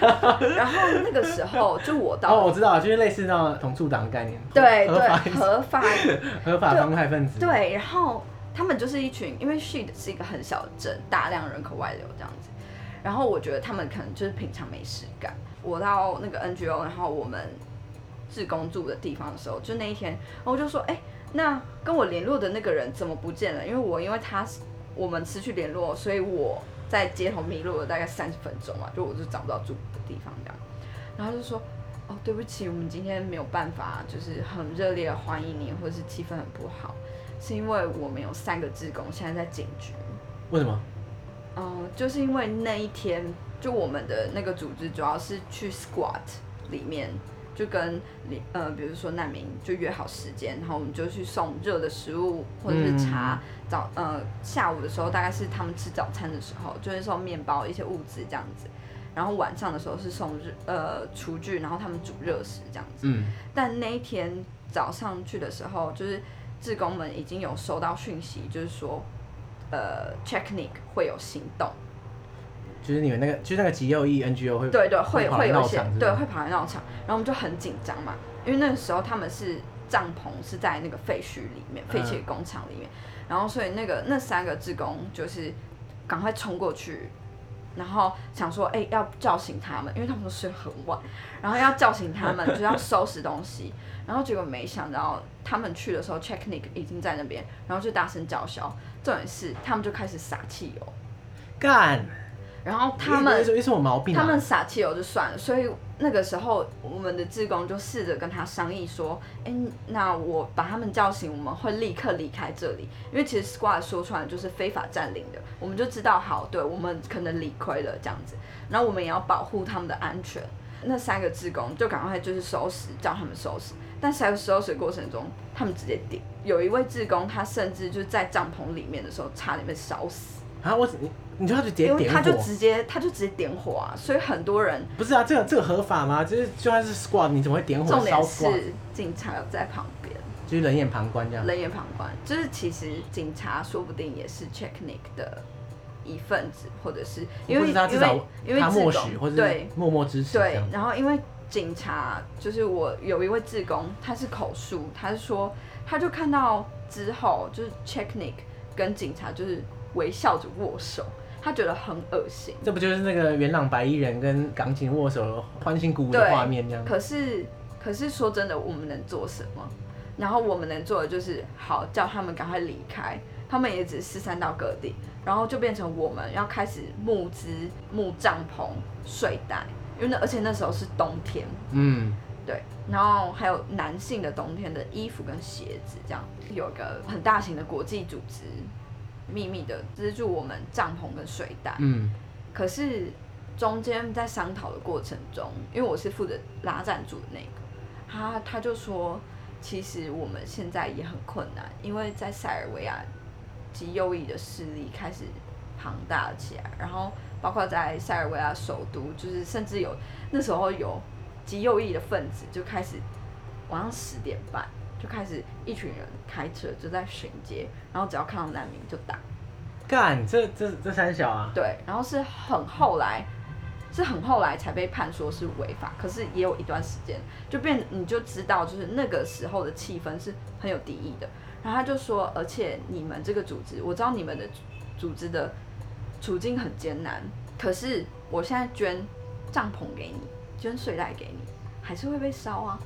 然后那个时候，就我到 *laughs* 哦，我知道，就是类似那种同促党的概念，对对，合法合法帮派分子，对。然后他们就是一群，因为 Sheed 是一个很小的镇，大量人口外流这样子。然后我觉得他们可能就是平常没事干。我到那个 NGO，然后我们。志工住的地方的时候，就那一天，我就说，哎、欸，那跟我联络的那个人怎么不见了？因为我因为他我们失去联络，所以我在街头迷路了大概三十分钟嘛，就我就找不到住的地方这样。然后就说，哦，对不起，我们今天没有办法，就是很热烈的欢迎你，或者是气氛很不好，是因为我们有三个志工现在在警局。为什么？嗯、呃，就是因为那一天，就我们的那个组织主要是去 squat 里面。就跟呃，比如说难民就约好时间，然后我们就去送热的食物或者是茶。嗯、早呃下午的时候大概是他们吃早餐的时候，就是送面包一些物资这样子。然后晚上的时候是送热呃厨具，然后他们煮热食这样子。嗯。但那一天早上去的时候，就是志工们已经有收到讯息，就是说呃 Checknik 会有行动。就是你们那个，就是那个极右翼 NGO 会对对会会有一些对会跑来闹场，然后我们就很紧张嘛，因为那个时候他们是帐篷是在那个废墟里面废弃工厂里面，嗯、然后所以那个那三个志工就是赶快冲过去，然后想说哎、欸、要叫醒他们，因为他们都睡很晚，然后要叫醒他们就要收拾东西，然后结果没想到他们去的时候 Checknik 已经在那边，然后就大声叫嚣，重点是他们就开始撒汽油，干。然后他们，有什么毛病啊？他们撒汽油就算了，所以那个时候我们的志工就试着跟他商议说：“哎，那我把他们叫醒，我们会立刻离开这里，因为其实 squad 说出来就是非法占领的，我们就知道好，对我们可能理亏了这样子，然后我们也要保护他们的安全。那三个志工就赶快就是收拾，叫他们收拾，但是在收拾过程中，他们直接点，有一位志工他甚至就在帐篷里面的时候差点被烧死啊！我你。*laughs* 你就他就直接点火，他就直接他就直接点火啊！所以很多人不是啊，这个这个合法吗？就是就算是 squad，你怎么会点火烧点是警察在旁边，就是冷眼旁观这样。冷眼旁观，就是其实警察说不定也是 check Nick 的一份子，或者是因为他至少因为他默许或者对默默支持。对，然后因为警察就是我有一位志工，他是口述，他是说他就看到之后就是 check Nick 跟警察就是微笑着握手。他觉得很恶心，这不就是那个元朗白衣人跟港警握手欢欣鼓舞的画面这样？可是，可是说真的，我们能做什么？然后我们能做的就是好叫他们赶快离开。他们也只是四散到各地，然后就变成我们要开始募资、募帐篷、睡袋，因为那而且那时候是冬天，嗯，对。然后还有男性的冬天的衣服跟鞋子，这样有一个很大型的国际组织。秘密的资助我们帐篷跟睡袋，嗯，可是中间在商讨的过程中，因为我是负责拉赞助的那个，他他就说，其实我们现在也很困难，因为在塞尔维亚极右翼的势力开始庞大起来，然后包括在塞尔维亚首都，就是甚至有那时候有极右翼的分子就开始晚上十点半。就开始一群人开车就在巡街，然后只要看到难民就打。干，这这这三小啊？对，然后是很后来，是很后来才被判说是违法，可是也有一段时间就变，你就知道就是那个时候的气氛是很有敌意的。然后他就说，而且你们这个组织，我知道你们的组织的处境很艰难，可是我现在捐帐篷给你，捐睡袋给你，还是会被烧啊。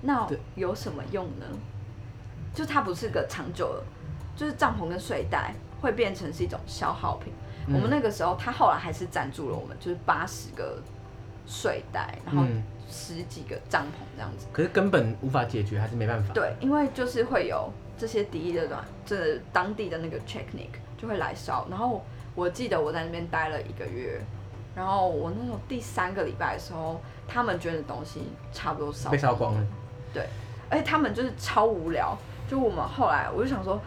那有什么用呢？就它不是个长久的，就是帐篷跟睡袋会变成是一种消耗品。嗯、我们那个时候，他后来还是赞助了我们，就是八十个睡袋，然后十几个帐篷这样子。可是根本无法解决，还是没办法。对，因为就是会有这些敌意的，这当地的那个 Checknik 就会来烧。然后我记得我在那边待了一个月，然后我那时候第三个礼拜的时候，他们捐的东西差不多烧被烧光了。对，而且他们就是超无聊。就我们后来，我就想说，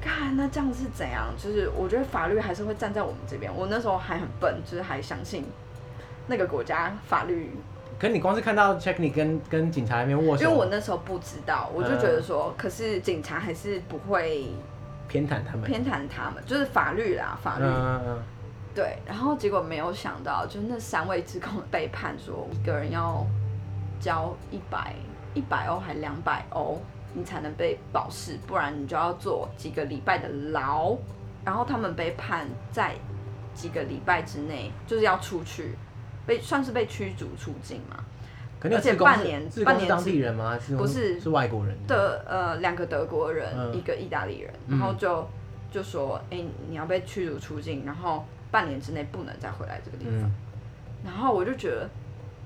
看那这样是怎样？就是我觉得法律还是会站在我们这边。我那时候还很笨，就是还相信那个国家法律。可是你光是看到 Checknik 跟跟警察那边握手，因为我那时候不知道，我就觉得说，呃、可是警察还是不会偏袒他们，偏袒他们，就是法律啦，法律。嗯嗯。对，然后结果没有想到，就那三位职工背叛说一个人要交一百。一百欧还两百欧，你才能被保释，不然你就要坐几个礼拜的牢。然后他们被判在几个礼拜之内就是要出去，被算是被驱逐出境嘛。而且半年，半年当地人吗？不是，是外国人。的呃，两个德国人，嗯、一个意大利人，然后就就说，哎、欸，你要被驱逐出境，然后半年之内不能再回来这个地方。嗯、然后我就觉得，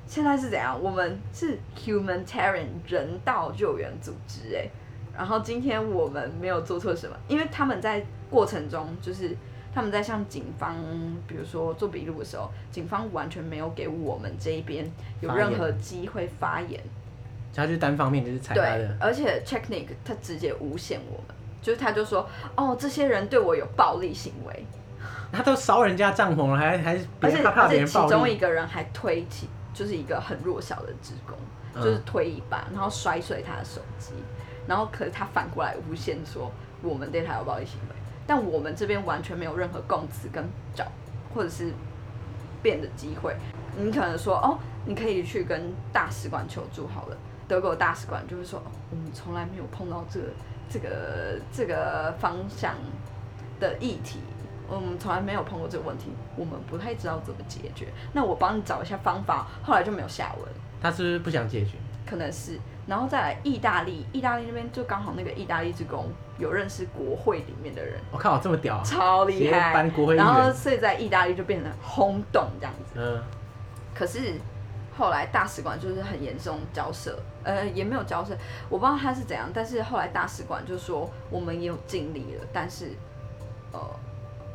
现在是怎样？我们是 humanitarian 人道救援组织，哎，然后今天我们没有做错什么，因为他们在过程中就是。他们在向警方，比如说做笔录的时候，警方完全没有给我们这一边有任何机会发言，他就单方面就是采他的。而且 Checknik 他直接诬陷我们，就是他就说，哦，这些人对我有暴力行为，*laughs* 他都烧人家帐篷了，还还而且而且其中一个人还推起，就是一个很弱小的职工，嗯、就是推一把，然后摔碎他的手机，然后可是他反过来诬陷说我们对他有暴力行为。但我们这边完全没有任何供词跟找或者是变的机会。你可能说哦，你可以去跟大使馆求助好了。德国大使馆就是说，哦，我们从来没有碰到这个这个这个方向的议题，我们从来没有碰过这个问题，我们不太知道怎么解决。那我帮你找一下方法，后来就没有下文。他是不是不想解决？可能是。然后再来意大利，意大利那边就刚好那个意大利之工有认识国会里面的人，我靠，这么屌，超厉害！然后所以在意大利就变成轰动这样子。嗯。可是后来大使馆就是很严重交涉，呃，也没有交涉，我不知道他是怎样。但是后来大使馆就说我们也有尽力了，但是呃，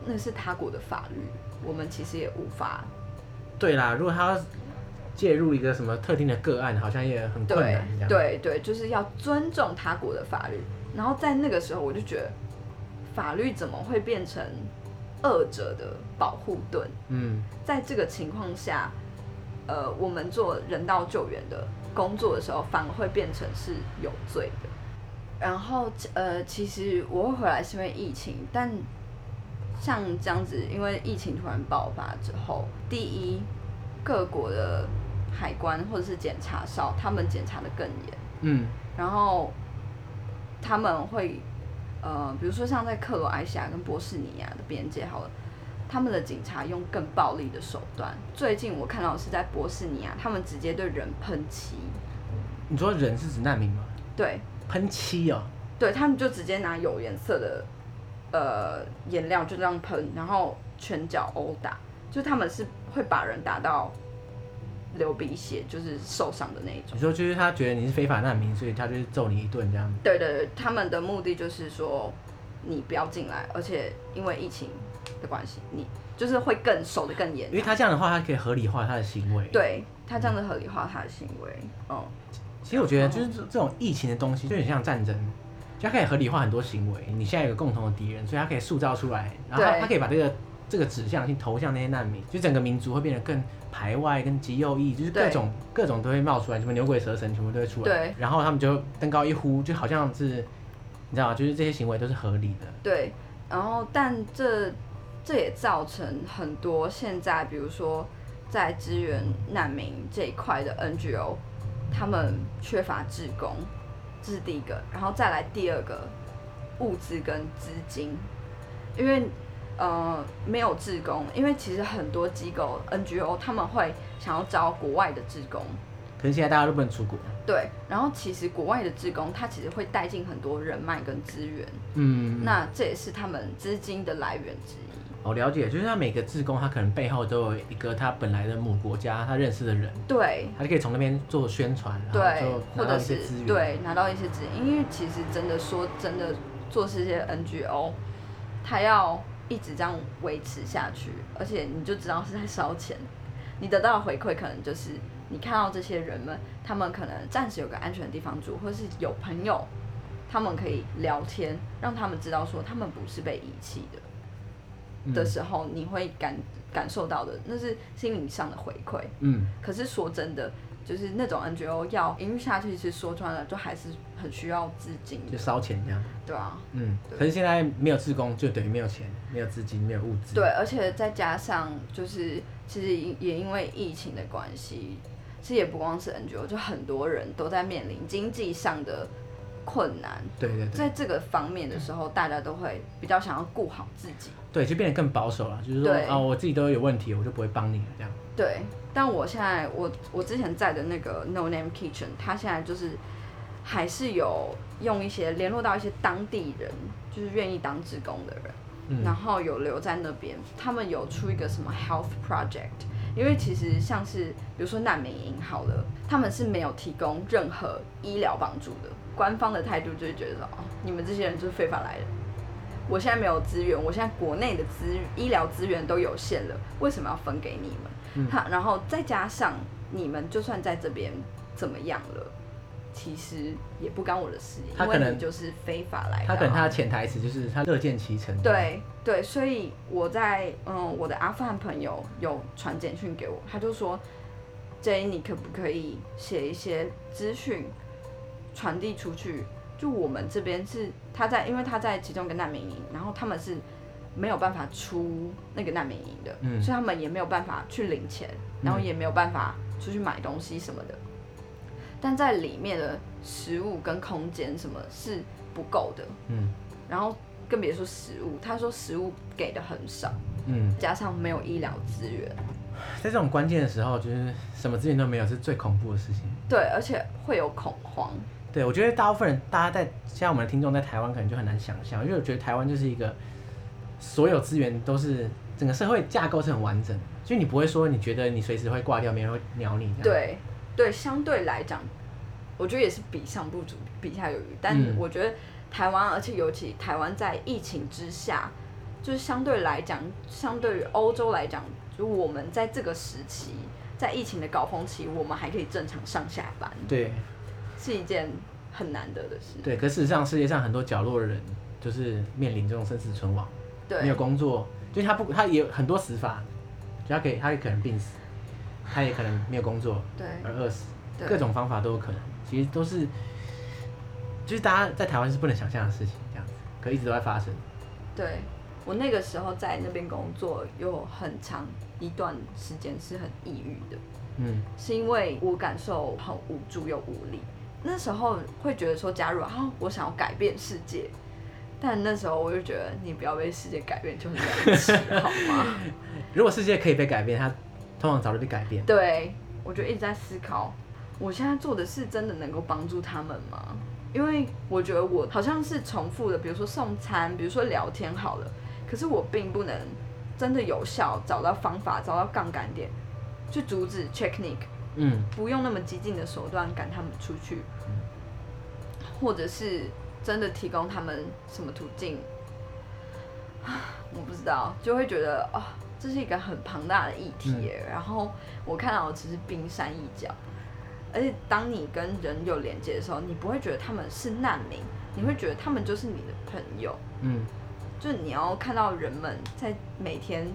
那是他国的法律，我们其实也无法。对啦，如果他。介入一个什么特定的个案，好像也很困难。对对对，就是要尊重他国的法律。然后在那个时候，我就觉得法律怎么会变成二者的保护盾？嗯，在这个情况下，呃，我们做人道救援的工作的时候，反而会变成是有罪的。然后呃，其实我会回来是因为疫情，但像这样子，因为疫情突然爆发之后，第一各国的。海关或者是检查哨，他们检查的更严。嗯，然后他们会，呃，比如说像在克罗埃西亚跟波士尼亚的边界，好了，他们的警察用更暴力的手段。最近我看到是在波士尼亚，他们直接对人喷漆。你说人是指难民吗？对，喷漆哦。对，他们就直接拿有颜色的呃颜料就这样喷，然后拳脚殴打，就他们是会把人打到。流鼻血就是受伤的那一种。你说就是他觉得你是非法难民，所以他就是揍你一顿这样。对对对，他们的目的就是说你不要进来，而且因为疫情的关系，你就是会更守得更严。因为他这样的话，他可以合理化他的行为。对，他这样子合理化他的行为。哦、嗯，其实我觉得就是这种疫情的东西，就很像战争，就他可以合理化很多行为。你现在有个共同的敌人，所以他可以塑造出来，然后他，可以把这个这个指向性投向那些难民，就整个民族会变得更。排外跟极右翼，就是各种各种都会冒出来，什么牛鬼蛇神全部都会出来。对。然后他们就登高一呼，就好像是，你知道吗？就是这些行为都是合理的。对。然后，但这这也造成很多现在，比如说在支援难民这一块的 NGO，他们缺乏志工，这是第一个。然后再来第二个，物资跟资金，因为。呃，没有志工，因为其实很多机构 NGO 他们会想要招国外的志工，可是现在大家都不能出国。对，然后其实国外的志工他其实会带进很多人脉跟资源，嗯，那这也是他们资金的来源之一。哦，了解，就是他每个志工他可能背后都有一个他本来的母国家他认识的人，对，他就可以从那边做宣传，对，然后就拿到一些资源，对，拿到一些资源，因为其实真的说真的，做这些 NGO，他要。一直这样维持下去，而且你就知道是在烧钱。你得到的回馈可能就是你看到这些人们，他们可能暂时有个安全的地方住，或是有朋友，他们可以聊天，让他们知道说他们不是被遗弃的、嗯、的时候，你会感感受到的那是心灵上的回馈。嗯，可是说真的。就是那种 NGO 要营运下去，其实说穿了，就还是很需要资金，就烧钱这样。对啊，嗯。可是现在没有自工，就等于没有钱，没有资金，没有物资。对，而且再加上就是，其实也因为疫情的关系，其实也不光是 NGO，就很多人都在面临经济上的困难。对对对。在这个方面的时候，大家都会比较想要顾好自己。对，就变得更保守了，就是说哦，我自己都有问题，我就不会帮你了这样。对。但我现在，我我之前在的那个 No Name Kitchen，他现在就是还是有用一些联络到一些当地人，就是愿意当志工的人，嗯，然后有留在那边。他们有出一个什么 health project，因为其实像是比如说难民营好了，他们是没有提供任何医疗帮助的。官方的态度就是觉得说，哦，你们这些人就是非法来的。我现在没有资源，我现在国内的资医疗资源都有限了，为什么要分给你们？他、嗯、然后再加上你们就算在这边怎么样了，其实也不干我的事，因为你就是非法来的。他可能他的潜台词就是他乐见其成。对对，所以我在嗯，我的阿富汗朋友有传简讯给我，他就说：“J，你可不可以写一些资讯传递出去？”就我们这边是他在，因为他在其中一个难民营，然后他们是没有办法出那个难民营的，嗯，所以他们也没有办法去领钱，然后也没有办法出去买东西什么的。但在里面的食物跟空间什么是不够的，嗯，然后更别说食物，他说食物给的很少，嗯，加上没有医疗资源，在这种关键的时候，就是什么资源都没有，是最恐怖的事情。对，而且会有恐慌。对，我觉得大部分人，大家在像我们的听众在台湾，可能就很难想象，因为我觉得台湾就是一个所有资源都是整个社会架构是很完整，所以你不会说你觉得你随时会挂掉，没人会鸟你。对对，相对来讲，我觉得也是比上不足，比下有余。但我觉得台湾，而且尤其台湾在疫情之下，就是相对来讲，相对于欧洲来讲，就我们在这个时期，在疫情的高峰期，我们还可以正常上下班。对。是一件很难得的事。对，可事实上，世界上很多角落的人，就是面临这种生死存亡，对，没有工作，就他不，他也有很多死法，就他可以，他也可能病死，他也可能没有工作，对，而饿死，各种方法都有可能。其实都是，就是大家在台湾是不能想象的事情，这样子，可一直都在发生。对，我那个时候在那边工作，有很长一段时间是很抑郁的。嗯，是因为我感受很无助又无力。那时候会觉得说加入啊，我想要改变世界。但那时候我就觉得，你不要被世界改变，就是这样子，好吗？*laughs* 如果世界可以被改变，它通常早就被改变。对，我就一直在思考，我现在做的事真的能够帮助他们吗？因为我觉得我好像是重复的，比如说送餐，比如说聊天好了，可是我并不能真的有效找到方法，找到杠杆点。去阻止 Checknick，嗯，不用那么激进的手段赶他们出去，嗯，或者是真的提供他们什么途径，*sighs* 我不知道，就会觉得啊，哦，这是一个很庞大的议题，嗯，然后我看到的只是冰山一角，而且当你跟人有连接的时候，你不会觉得他们是难民，你会觉得他们就是你的朋友，嗯，就是你要看到人们在每天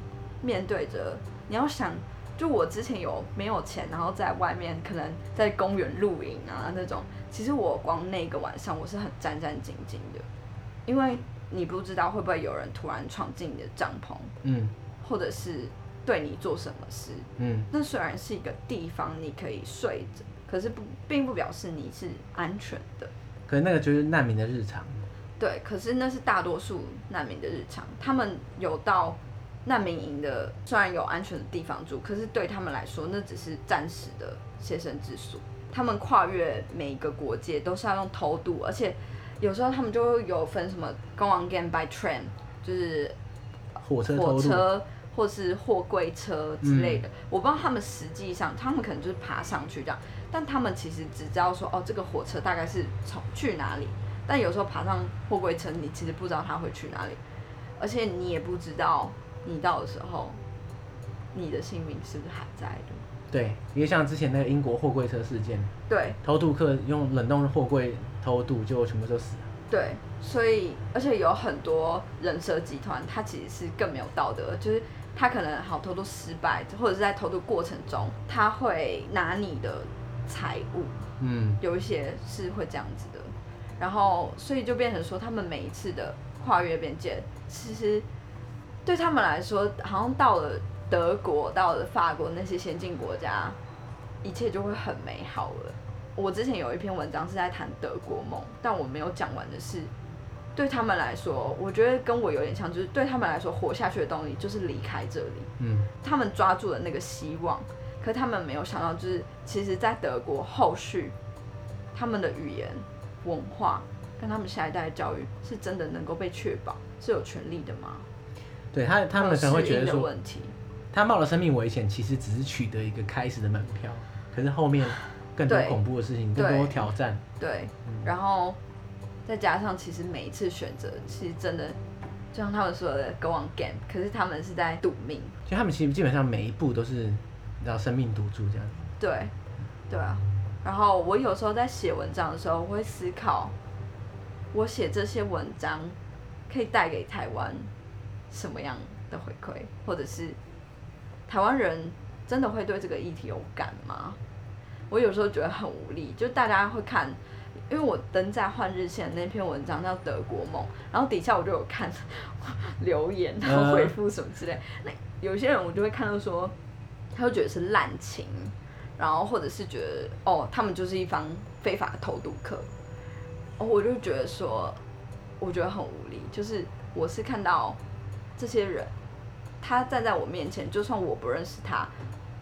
面对着，你要想。就我之前有没有钱，然后在外面可能在公园露营啊那种，其实我光那个晚上我是很战战兢兢的，因为你不知道会不会有人突然闯进你的帐篷，嗯，或者是对你做什么事，嗯，那虽然是一个地方你可以睡着，可是不并不表示你是安全的。可是那个就是难民的日常。对，可是那是大多数难民的日常，他们有到。难民营的虽然有安全的地方住，可是对他们来说，那只是暂时的栖身之所。他们跨越每一个国界都是要用偷渡，而且有时候他们就会有分什么 go on game by train，就是火车、火车或是货柜车之类的。嗯。我不知道他们实际上，他们可能就是爬上去这样，但他们其实只知道说，哦，这个火车大概是从去哪里。但有时候爬上货柜车，你其实不知道它会去哪里，而且你也不知道。你到的时候，你的性命是不是还在的？对，因为像之前那个英国货柜车事件，对，偷渡客用冷冻货柜偷渡，就全部都死了。对，所以而且有很多人蛇集团，他其实是更没有道德，就是他可能好偷渡失败，或者是在偷渡过程中，他会拿你的财物，嗯，有一些是会这样子的，然后所以就变成说，他们每一次的跨越边界，其实。对他们来说，好像到了德国、到了法国那些先进国家，一切就会很美好了。我之前有一篇文章是在谈德国梦，但我没有讲完的是，对他们来说，我觉得跟我有点像，就是对他们来说，活下去的动力就是离开这里。嗯，他们抓住了那个希望，可他们没有想到，就是其实，在德国后续，他们的语言、文化跟他们下一代的教育，是真的能够被确保，是有权利的吗？对他，他们可能会觉得说，他冒了生命危险，其实只是取得一个开始的门票，可是后面更多恐怖的事情，更多挑战。对，嗯、然后再加上其实每一次选择，其实真的就像他们说的 go on game，可是他们是在赌命。就他们其实基本上每一步都是你知道生命赌注这样。对，对啊。然后我有时候在写文章的时候，我会思考，我写这些文章可以带给台湾什么样的回馈，或者是台湾人真的会对这个议题有感吗？我有时候觉得很无力，就大家会看，因为我登在《换日线》那篇文章叫《德国梦》，然后底下我就有看留言，*laughs* 然后回复什么之类，那有些人我就会看到说，他会觉得是滥情。然后或者是觉得哦，他们就是一方非法的投毒客，哦，我就觉得说，我觉得很无力。就是我是看到这些人，他站在我面前，就算我不认识他，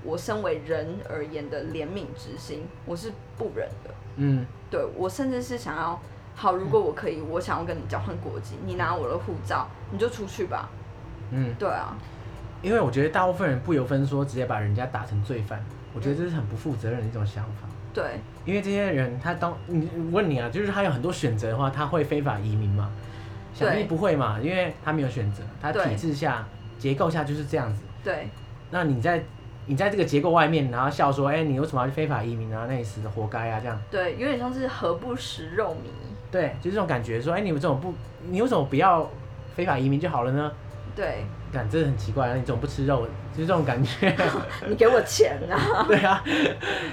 我身为人而言的怜悯之心，我是不忍的。嗯，对，我甚至是想要，好，如果我可以，我想要跟你交换国籍，你拿我的护照，你就出去吧。嗯，对啊，因为我觉得大部分人不由分说，直接把人家打成罪犯。我觉得这是很不负责任的一种想法。对，因为这些人他当你问你啊，就是他有很多选择的话，他会非法移民吗？想必不会嘛，因为他没有选择，他体制下结构下就是这样子。对。那你在你在这个结构外面，然后笑说，哎，你为什么要去非法移民啊？那你死的活该啊！这样。对，有点像是何不食肉糜。对，就是这种感觉，说，哎，你们这种不，你为什么不要非法移民就好了呢？对，感真的很奇怪啊！你怎么不吃肉？就是这种感觉。*laughs* 你给我钱啊！*laughs* 对啊，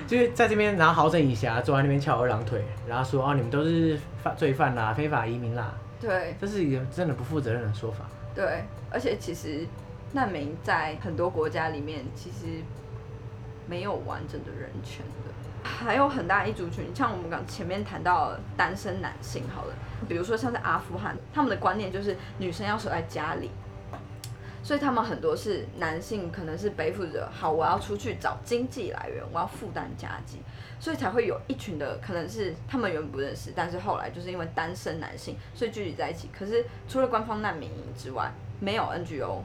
就是在这边，然后好整以暇坐在那边翘二郎腿，然后说哦，你们都是犯罪犯啦，非法移民啦。对，这是一个真的不负责任的说法。对，而且其实难民在很多国家里面其实没有完整的人权的，还有很大一族群，像我们刚前面谈到单身男性，好了，比如说像在阿富汗，他们的观念就是女生要守在家里。所以他们很多是男性，可能是背负着好，我要出去找经济来源，我要负担家计，所以才会有一群的，可能是他们原本不认识，但是后来就是因为单身男性，所以聚集在一起。可是除了官方难民营之外，没有 NGO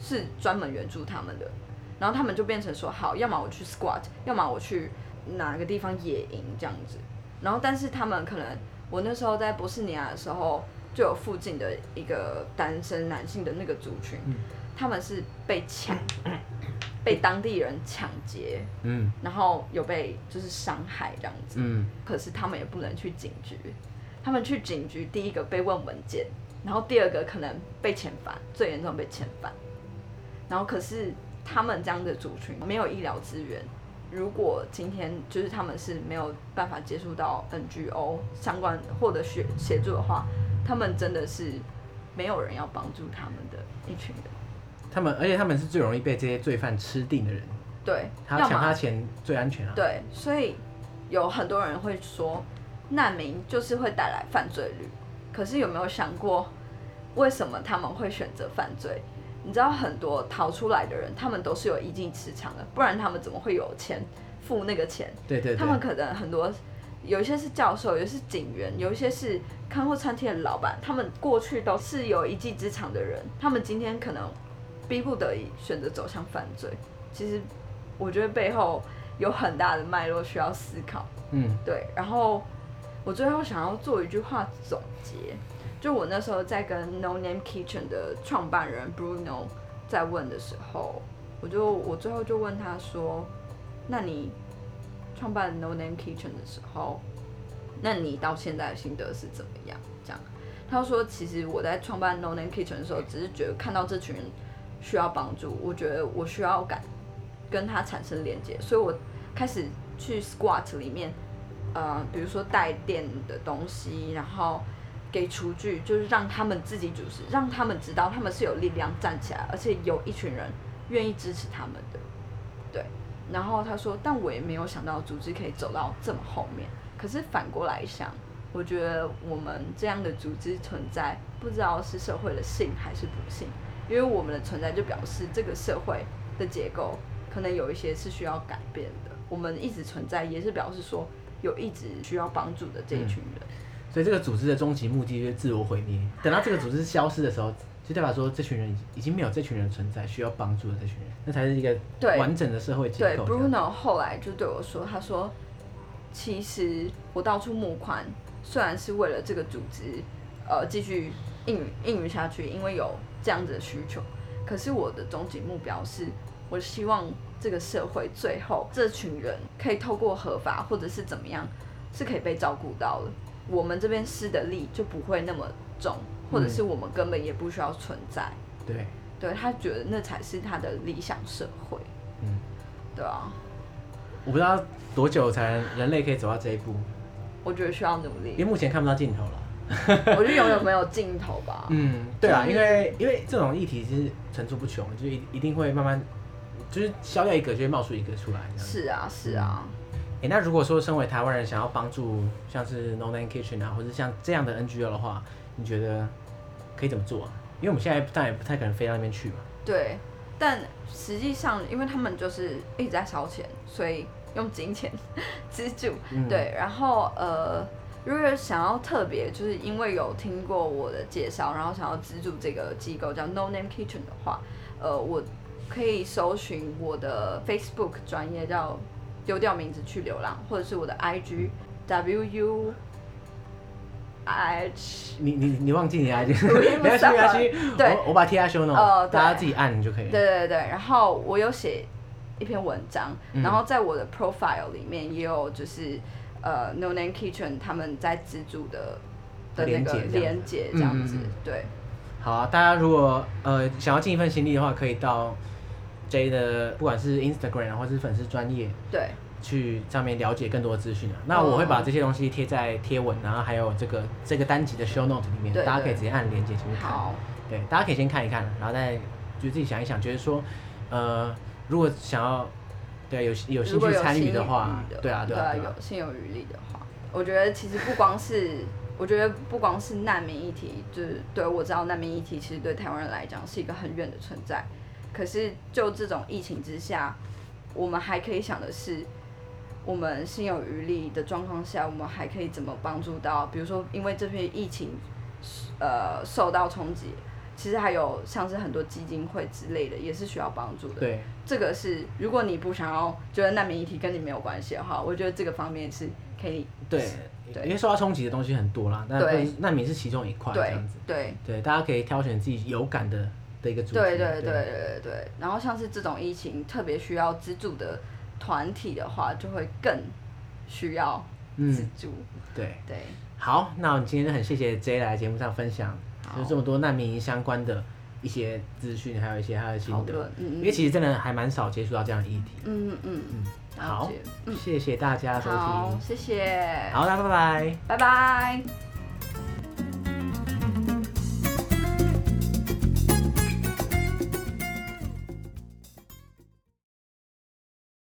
是专门援助他们的，然后他们就变成说，好，要么我去 squat，要么我去哪个地方野营这样子。然后但是他们可能，我那时候在波斯尼亚的时候。就有附近的一个单身男性的那个族群，嗯、他们是被抢，被当地人抢劫，嗯、然后有被就是伤害这样子，嗯、可是他们也不能去警局，他们去警局，第一个被问文件，然后第二个可能被遣返，最严重被遣返，然后可是他们这样的族群没有医疗资源，如果今天就是他们是没有办法接触到 NGO 相关获得协协助的话。他们真的是没有人要帮助他们的一群人。他们，而且他们是最容易被这些罪犯吃定的人。对，他抢他钱最安全啊。对，所以有很多人会说，难民就是会带来犯罪率。可是有没有想过，为什么他们会选择犯罪？你知道，很多逃出来的人，他们都是有一技之长的，不然他们怎么会有钱付那个钱？对对对。他们可能很多。有一些是教授，有一些是警员，有一些是看护餐厅的老板，他们过去都是有一技之长的人，他们今天可能逼不得已选择走向犯罪。其实我觉得背后有很大的脉络需要思考。嗯，对。然后我最后想要做一句话总结，就我那时候在跟 No Name Kitchen 的创办人 Bruno 在问的时候，我就我最后就问他说：“那你？”创办 No Name Kitchen 的时候，那你到现在的心得是怎么样？这样，他说，其实我在创办 No Name Kitchen 的时候，只是觉得看到这群人需要帮助，我觉得我需要感跟他产生连接，所以我开始去 Squat 里面，呃，比如说带电的东西，然后给厨具，就是让他们自己煮食，让他们知道他们是有力量站起来，而且有一群人愿意支持他们的，对。然后他说：“但我也没有想到组织可以走到这么后面。可是反过来想，我觉得我们这样的组织存在，不知道是社会的幸还是不幸。因为我们的存在就表示这个社会的结构可能有一些是需要改变的。我们一直存在，也是表示说有一直需要帮助的这一群人。嗯，所以这个组织的终极目的就是自我毁灭。等到这个组织消失的时候，就代表说这群人已经没有这群人存在，需要帮助的这群人，那才是一个完整的社会结构。对，对，Bruno 后来就对我说，他说，其实我到处募款，虽然是为了这个组织，呃，继续运运营下去，因为有这样子的需求，可是我的终极目标是，我希望这个社会最后这群人可以透过合法或者是怎么样，是可以被照顾到的。我们这边施的力就不会那么重，或者是我们根本也不需要存在。嗯、对，对他觉得那才是他的理想社会。嗯，对啊。我不知道多久才人类可以走到这一步。我觉得需要努力，因为目前看不到尽头了。*laughs* 我觉得永远没有尽头吧。嗯，对啊，因为因为这种议题是层出不穷，就一一定会慢慢，就是消掉一个就会冒出一个出来。是啊，是啊。哎、欸，那如果说身为台湾人想要帮助像是 No Name Kitchen 啊，或者像这样的 NGO 的话，你觉得可以怎么做啊？因为我们现在当然也不太可能飞到那边去嘛。对，但实际上，因为他们就是一直在烧钱，所以用金钱 *laughs* 资助。嗯、对，然后呃，如果想要特别，就是因为有听过我的介绍，然后想要资助这个机构叫 No Name Kitchen 的话，呃，我可以搜寻我的 Facebook 专业叫。丢掉名字去流浪，或者是我的 IG W U H。你你你忘记你 IG？*laughs* *laughs* 没关系没关系。对，我我把贴在 show note，哦，大家自己按就可以。对对对，然后我有写一篇文章，嗯、然后在我的 profile 里面也有就是呃 No Name Kitchen 他们在资助的的那个连接这样子。对。好啊，大家如果呃想要尽一份心力的话，可以到。J 的不管是 Instagram 或者是粉丝专业，对，去上面了解更多资讯啊。那我会把这些东西贴在贴文，然后还有这个这个单集的 show note 里面，大家可以直接按连接进去看。好，对，大家可以先看一看，然后再就自己想一想，觉得说，呃，如果想要对有有兴趣参与的话，对啊对啊，对啊，有心有余力的话，我觉得其实不光是，我觉得不光是难民议题，就是对我知道难民议题其实对台湾人来讲是一个很远的存在。可是，就这种疫情之下，我们还可以想的是，我们心有余力的状况下，我们还可以怎么帮助到？比如说，因为这片疫情，呃，受到冲击，其实还有像是很多基金会之类的，也是需要帮助的。对，这个是如果你不想要觉得难民议题跟你没有关系的话，我觉得这个方面是可以。对，对，因为受到冲击的东西很多啦，那难民是其中一块，这样子。对，对，大家可以挑选自己有感的。对对对对对对，然后像是这种疫情特别需要资助的团体的话，就会更需要资助。嗯、对对，好，那我们今天很谢谢 J 来节目上分享，就是这么多难民相关的一些资讯，还有一些他的心得。嗯，因为其实真的还蛮少接触到这样的议题。嗯嗯嗯，嗯好，谢谢大家收听。好，谢谢。好，那拜拜。拜拜。